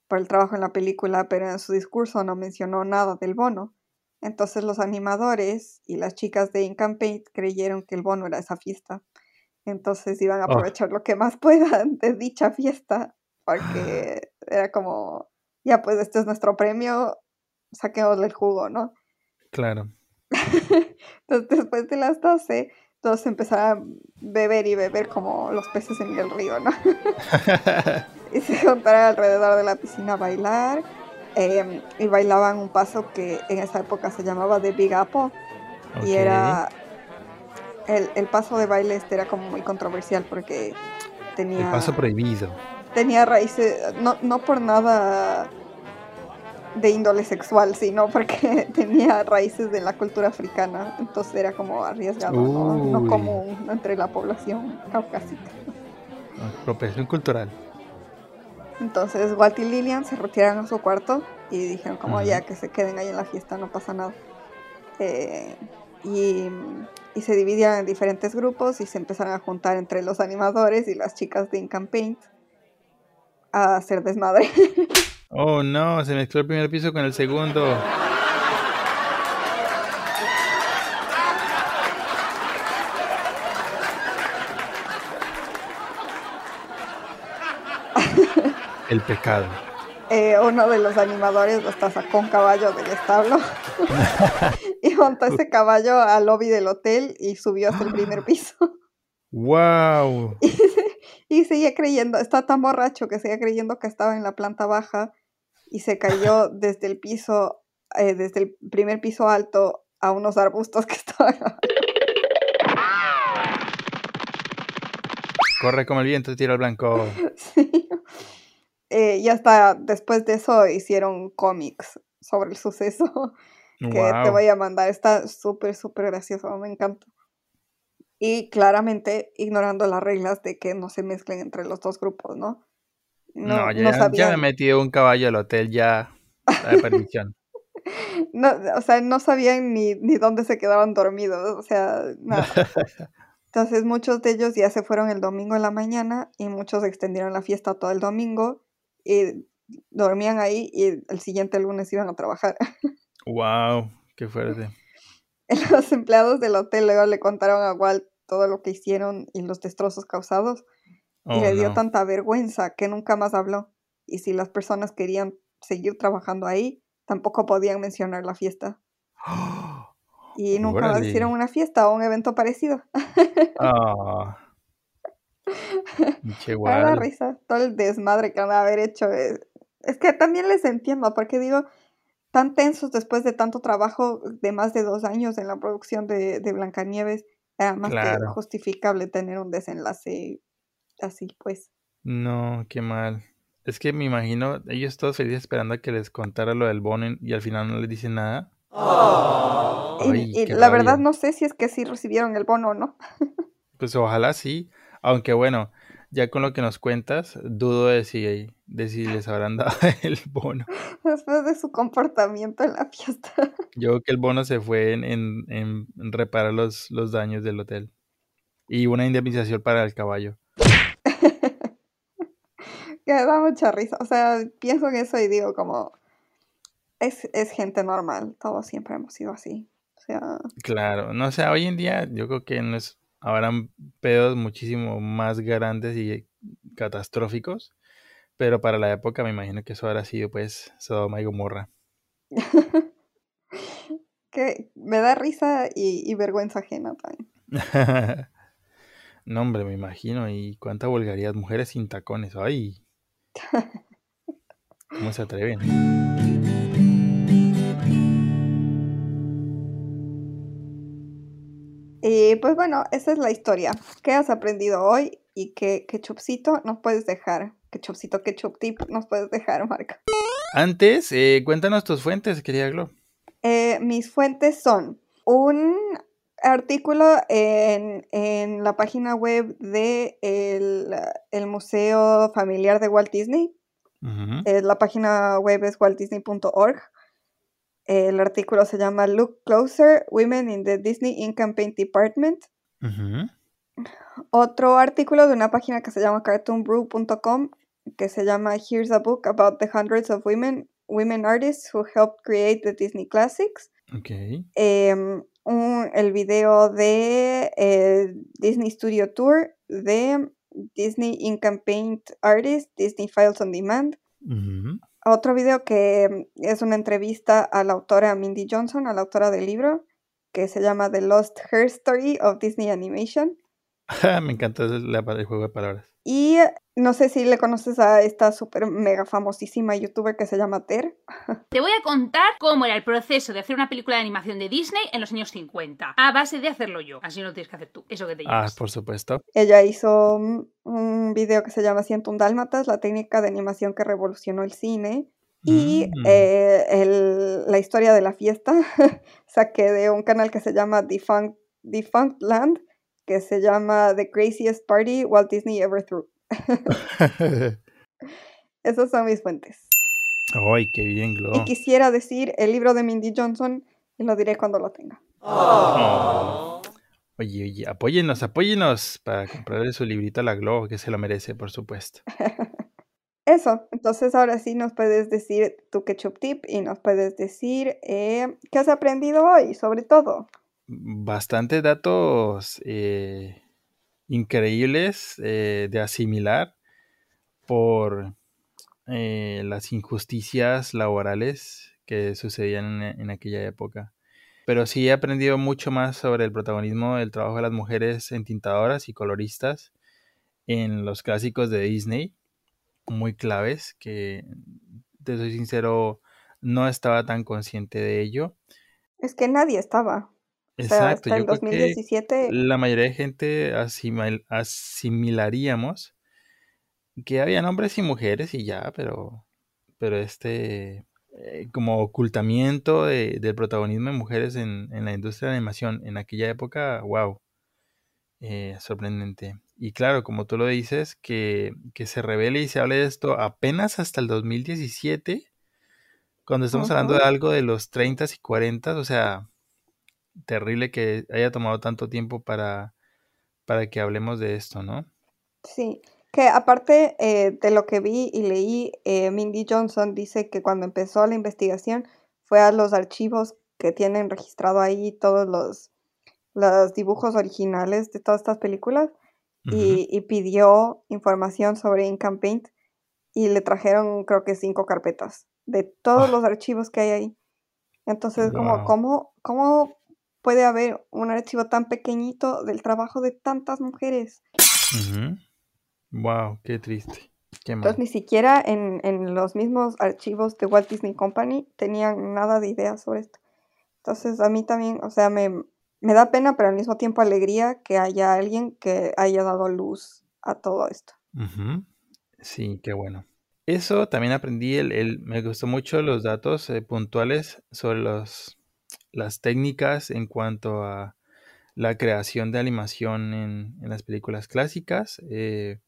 por el trabajo en la película, pero en su discurso no mencionó nada del bono. Entonces los animadores y las chicas de Incampaign creyeron que el bono era esa fiesta. Entonces iban a Oh. aprovechar lo que más (laughs) puedan de dicha fiesta, porque (gasps) era como, ya pues este es nuestro premio, saquémosle el jugo, ¿no? Claro. (laughs) Entonces, después de las 12, todos empezaron a beber y beber como los peces en el río, ¿no? (laughs) y se juntaron alrededor de la piscina a bailar. em, y bailaban un paso que en esa época se llamaba The Big Apple. Y Ok. era. El, el paso de baile este era como muy controversial porque El tenía. paso prohibido. tenía raíces, no, no por nada de índole sexual, sino porque (laughs) tenía raíces de la cultura africana, entonces era como arriesgado, ¿no? No común entre la población caucásica. Apropiación cultural. Entonces Walt y Lillian se retiraron a su cuarto y dijeron como ya que se queden ahí en la fiesta, no pasa nada. Eh, y, y, se dividieron en diferentes grupos y se empezaron a juntar entre los animadores y las chicas de Income Paint a hacer desmadre. (laughs) Oh no, se mezcló el primer piso con el segundo. El pecado. Eh, uno de los animadores hasta sacó un caballo del establo (laughs) y montó ese caballo al lobby del hotel y subió hasta el primer (gasps) piso. ¡Wow! Y, seguía creyendo, está tan borracho que seguía creyendo que estaba en la planta baja y se cayó (laughs) desde el piso, eh, desde el primer piso alto a unos arbustos que estaban. Corre como el viento, tira al blanco. (laughs) Sí. Eh, y hasta después de eso hicieron cómics sobre el suceso (laughs) que te voy a mandar. Está súper, súper gracioso, me encanta. Y claramente ignorando las reglas de que no se mezclen entre los dos grupos, ¿no? No, ya, ya, me metí un caballo al hotel, ya de permisión. (laughs) no, o sea, no sabían ni, ni dónde se quedaban dormidos, o sea, nada. (laughs) Entonces muchos de ellos ya se fueron el domingo en la mañana y muchos extendieron la fiesta todo el domingo y dormían ahí y el siguiente lunes iban a trabajar. (laughs) ¡Wow! ¡Qué fuerte! (laughs) Los empleados del hotel luego le contaron a Walt todo lo que hicieron y los destrozos causados. y le oh, dio tanta vergüenza que nunca más habló. Y si las personas querían seguir trabajando ahí, tampoco podían mencionar la fiesta. (gasps) Y nunca más hicieron una fiesta o un evento parecido. (laughs) Ah. Qué da risa, todo el desmadre que van a haber hecho. Es, que también les entiendo, porque digo, tan tensos después de tanto trabajo de más de dos años en la producción de, de Blancanieves, era más que justificable tener un desenlace así, pues. No, qué mal. Es que me imagino, ellos todos felices esperando a que les contara lo del bono y al final no les dicen nada. y, la verdad no sé si es que sí recibieron el bono o no. pues ojalá sí. Aunque bueno, ya con lo que nos cuentas, dudo de si, de si les habrán (laughs) dado el bono. Después de su comportamiento en la fiesta. (laughs) Yo creo que el bono se fue en, en, reparar los, los daños del hotel. Y una indemnización para el caballo. (laughs) que da mucha risa. O sea, pienso en eso y digo como... Es, es gente normal. Todos siempre hemos sido así. O sea... Claro. No sé, hoy en día yo creo que no es habrán pedos muchísimo más grandes y catastróficos, pero para la época me imagino que eso habrá sido pues Sodoma y Gomorra. (laughs) que me da risa y, vergüenza ajena también. (laughs) no, hombre, me imagino. Y cuánta vulgaridad. Mujeres sin tacones. Ay. (laughs) ¿Cómo se atreven? Y pues bueno, esa es la historia. ¿Qué has aprendido hoy y qué, qué chupcito nos puedes dejar? ¿Qué chupcito, qué chup tip nos puedes dejar, (laughs) Marca? Antes, eh, cuéntanos tus fuentes, querida Glo. Eh, mis fuentes son un artículo en, en la página web de el, Museo Familiar de Walt Disney. Eh, la página web es waltdisney.org. El artículo se llama Look Closer, Women in the Disney Ink Paint Department. Otro artículo de una página que se llama cartoonbrew.com que se llama Here's a Book About the Hundreds of Women, women Artists Who Helped Create the Disney Classics. Okay. Em, el video de eh, Disney Studio Tour de Disney Ink Paint Artist, Disney Files on Demand otro video que es una entrevista a la autora Mindy Johnson, a la autora del libro, que se llama The Lost Her Story of Disney Animation. (laughs) Me encanta el, juego de palabras. Y no sé si le conoces a esta súper mega famosísima youtuber que se llama Ter. (laughs) Te voy a contar cómo era el proceso de hacer una película de animación de Disney en los años 50. A base de hacerlo yo. Así no lo tienes que hacer tú. Eso que te llevas. Ah, por supuesto. Ella hizo un video que se llama 101 Dálmatas, la técnica de animación que revolucionó el cine. Y mm. eh, la historia de la fiesta (laughs) saqué de un canal que se llama Defunct, Defunct Land, que se llama The Craziest Party Walt Disney Ever Threw. (laughs) Esas son mis fuentes. Ay, qué bien, Glo. Y quisiera decir el libro de Mindy Johnson y lo diré cuando lo tenga. Oh. Oye, oye, apóyenos, apóyenos para comprarle su librito a la Glo, que se lo merece, por supuesto. (laughs) Eso, entonces ahora sí nos puedes decir tu ketchup tip y nos puedes decir eh, qué has aprendido hoy, sobre todo. Bastantes datos eh, increíbles eh, de asimilar por las injusticias laborales que sucedían en, en, aquella época. Pero sí he aprendido mucho más sobre el protagonismo del trabajo de las mujeres entintadoras y coloristas en los clásicos de Disney muy claves que, te soy sincero, no estaba tan consciente de ello. Es que nadie estaba. Exacto, hasta el 2017. la mayoría de gente asimilaríamos que había hombres y mujeres y ya, pero, pero este eh, como ocultamiento del protagonismo de mujeres en, en, la industria de animación en aquella época, wow, eh, sorprendente. Y claro, como tú lo dices, que, se revele y se hable de esto apenas hasta el 2017, cuando estamos hablando de algo de los 30 y 40, o sea, terrible que haya tomado tanto tiempo para, para que hablemos de esto, ¿no? Sí, que aparte eh, de lo que vi y leí, eh, Mindy Johnson dice que cuando empezó la investigación fue a los archivos que tienen registrado ahí todos los los dibujos originales de todas estas películas y, pidió información sobre Income Paint y le trajeron creo que cinco carpetas de todos ah. los archivos que hay ahí. Entonces, como, ¿cómo, ¿cómo puede haber un archivo tan pequeñito del trabajo de tantas mujeres? Wow, qué triste. Entonces, ni siquiera en, en, los mismos archivos de Walt Disney Company tenían nada de idea sobre esto. Entonces, a mí también, o sea, me, me da pena, pero al mismo tiempo alegría que haya alguien que haya dado luz a todo esto. Sí, qué bueno. Eso también aprendí, el, me gustó mucho los datos eh, puntuales sobre los, las técnicas en cuanto a la creación de animación en, las películas clásicas. Eh,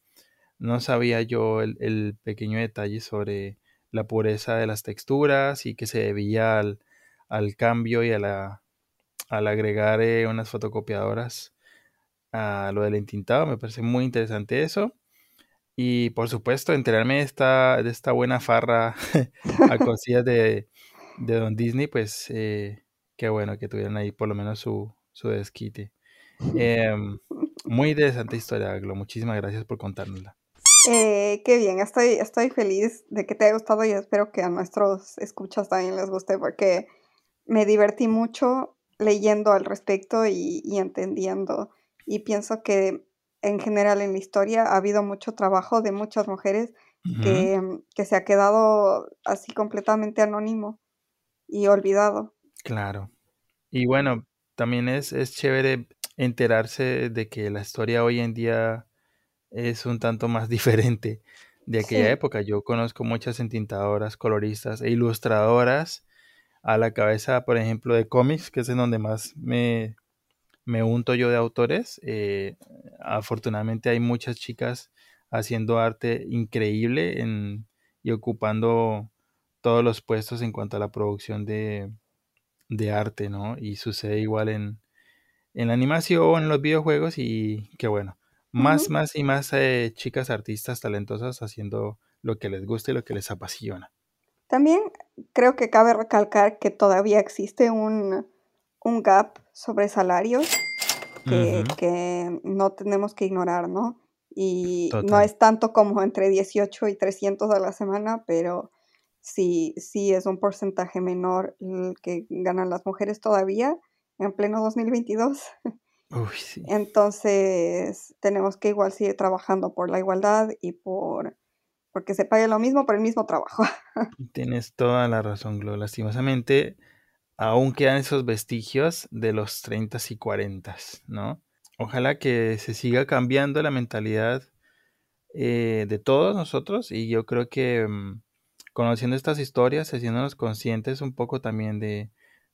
no sabía yo el, el, pequeño detalle sobre la pureza de las texturas y que se debía al, al cambio y a la al agregar eh, unas fotocopiadoras a lo del entintado. Me parece muy interesante eso. Y por supuesto, enterarme de esta, de esta buena farra (laughs) a cosillas de, de Don Disney, pues eh, qué bueno que tuvieran ahí por lo menos su, su desquite. (laughs) Em, muy interesante historia, Aglo. Muchísimas gracias por contárnosla. Eh, qué bien, estoy, estoy feliz de que te haya gustado y espero que a nuestros escuchas también les guste porque me divertí mucho leyendo al respecto y, entendiendo. Y pienso que en general en la historia ha habido mucho trabajo de muchas mujeres que, que, se ha quedado así completamente anónimo y olvidado. Claro. Y bueno, también es, es chévere enterarse de que la historia hoy en día es un tanto más (laughs) diferente de aquella época. Yo conozco muchas entintadoras, coloristas e ilustradoras a la cabeza, por ejemplo, de cómics, que es en donde más me, me unto yo de autores. Eh, afortunadamente hay muchas chicas haciendo arte increíble en, y ocupando todos los puestos en cuanto a la producción de, de arte, ¿no? Y sucede igual en, en la animación, en los videojuegos y qué bueno. Más, más y más eh, chicas artistas talentosas haciendo lo que les gusta y lo que les apasiona. También creo que cabe recalcar que todavía existe un, gap sobre salarios que, no tenemos que ignorar, ¿no? Y no es tanto como entre 18 y 300 a la semana, pero sí, sí es un porcentaje menor el que ganan las mujeres todavía en pleno 2022. (laughs) Entonces tenemos que igual seguir trabajando por la igualdad y por porque se pague lo mismo por el mismo trabajo. (laughs) Tienes toda la razón, Glo. Lastimosamente, aún quedan esos vestigios de los 30 y 40, ¿no? Ojalá que se siga cambiando la mentalidad eh, de todos nosotros y yo creo que mm, conociendo estas historias, haciéndonos conscientes un poco también de,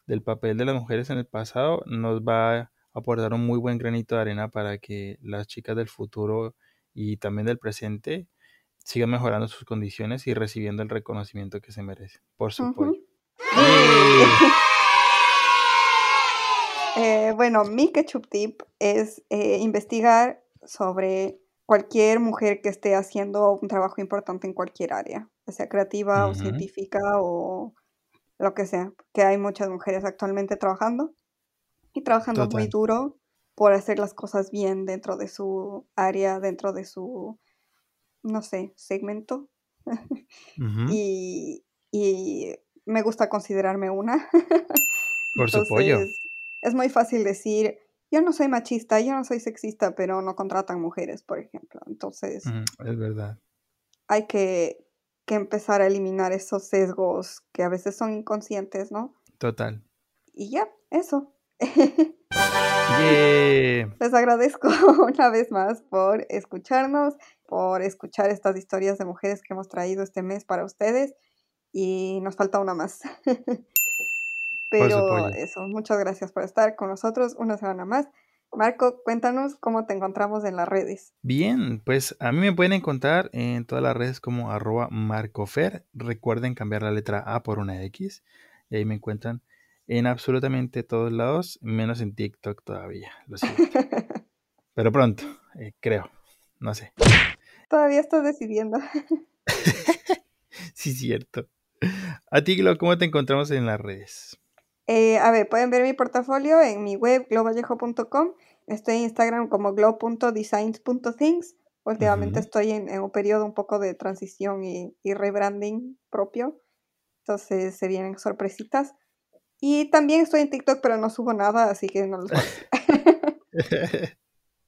del papel de las mujeres en el pasado, nos va a aportar un muy buen granito de arena para que las chicas del futuro y también del presente siga mejorando sus condiciones y recibiendo el reconocimiento que se merece por su apoyo. (laughs) Eh, bueno, mi ketchup tip es eh, investigar sobre cualquier mujer que esté haciendo un trabajo importante en cualquier área, sea creativa o científica o lo que sea, que hay muchas mujeres actualmente trabajando y trabajando muy duro por hacer las cosas bien dentro de su área, dentro de su, no sé, segmento. (laughs) y, me gusta considerarme una. (laughs) por su pollo. Es muy fácil decir, yo no soy machista, yo no soy sexista, pero no contratan mujeres, por ejemplo. Entonces, es verdad. Hay que, que, empezar a eliminar esos sesgos que a veces son inconscientes, ¿no? Total. Y ya, eso. (laughs) Les agradezco (laughs) una vez más por escucharnos, por escuchar estas historias de mujeres que hemos traído este mes para ustedes. Y nos falta una más. (laughs) Pero eso, muchas gracias por estar con nosotros una semana más. Marco, cuéntanos cómo te encontramos en las redes. Bien, pues a mí me pueden encontrar en todas las redes como arroba marcofer. Recuerden cambiar la letra A por una X. Y ahí me encuentran en absolutamente todos lados, menos en TikTok todavía. Lo siento. (laughs) Pero pronto, eh, creo. No sé. Todavía estás decidiendo. (laughs) sí, cierto. A ti, Glo, ¿cómo te encontramos en las redes? Eh, a ver, pueden ver mi portafolio en mi web globallejo.com. Estoy en Instagram como glow.designs.things. Últimamente estoy en, un periodo un poco de transición y, rebranding propio. Entonces se vienen sorpresitas. Y también estoy en TikTok, pero no subo nada, así que no los (laughs) voy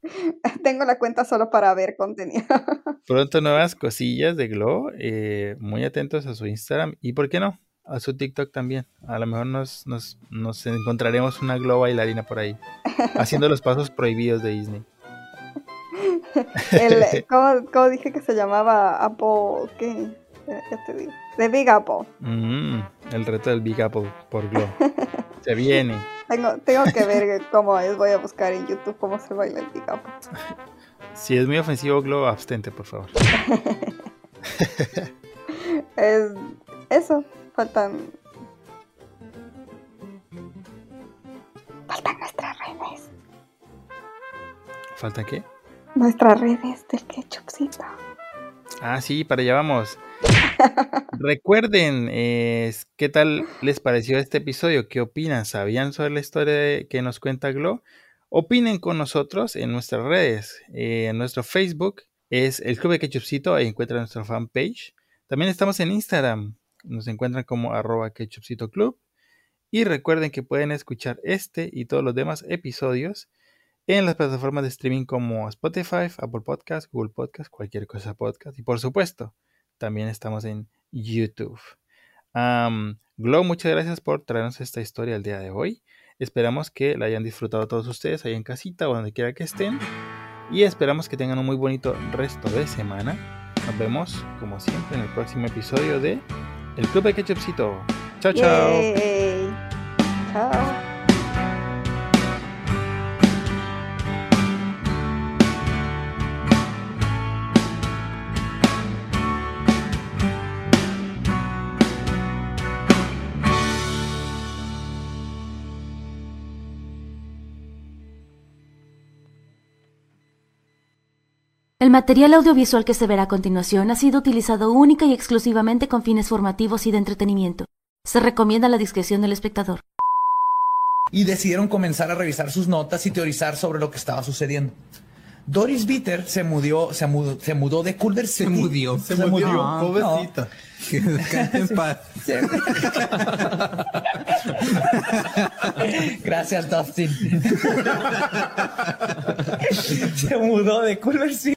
(laughs) Tengo la cuenta solo para ver contenido. (laughs) Pronto nuevas cosillas de Glow. Eh, muy atentos a su Instagram. ¿Y por qué no? A su TikTok también. A lo mejor nos, nos, nos encontraremos una glow bailarina por ahí, (laughs) haciendo los pasos prohibidos de Disney. El, (laughs) ¿cómo, dije que se llamaba Apple? ¿Qué? Ya te digo. The Big Apple. Mm, el reto del Big Apple por Glow. (laughs) se viene. Tengo, tengo que ver cómo es. Voy a buscar en YouTube cómo se baila el Big Apple. Si es muy ofensivo, Glow, abstente, por favor. es eso. Faltan. Faltan nuestras redes. ¿Falta qué? Nuestras redes del ketchupcito. Ah, sí, para allá vamos. (laughs) Recuerden, ¿qué tal les pareció este episodio? ¿Qué opinan? ¿Sabían sobre la historia que nos cuenta Glo? Opinen con nosotros en nuestras redes. Eh, en nuestro Facebook es el Club de Ketchupcito, ahí encuentran nuestra fanpage. También estamos en Instagram, nos encuentran como arroba ketchupcito. Y recuerden que pueden escuchar este y todos los demás episodios en las plataformas de streaming como Spotify, Apple Podcast, Google Podcast, cualquier cosa podcast. Y por supuesto, también estamos en YouTube. Um, muchas gracias por traernos esta historia el día de hoy. Esperamos que la hayan disfrutado todos ustedes ahí en casita o donde quiera que estén. Y esperamos que tengan un muy bonito resto de semana. Nos vemos, como siempre, en el próximo episodio de el Club de Ketchupcito. Chao, chao. Chao. El material audiovisual que se verá a continuación ha sido utilizado única y exclusivamente con fines formativos y de entretenimiento. Se recomienda la discreción del espectador. Y decidieron comenzar a revisar sus notas y teorizar sobre lo que estaba sucediendo. Doris Bitter se mudó, se mudó, (laughs) (laughs) se mudó de Culver City. Se mudó, se, mudó. Ah, pobrecita. en paz. Gracias, Dustin. se mudó de Culver City.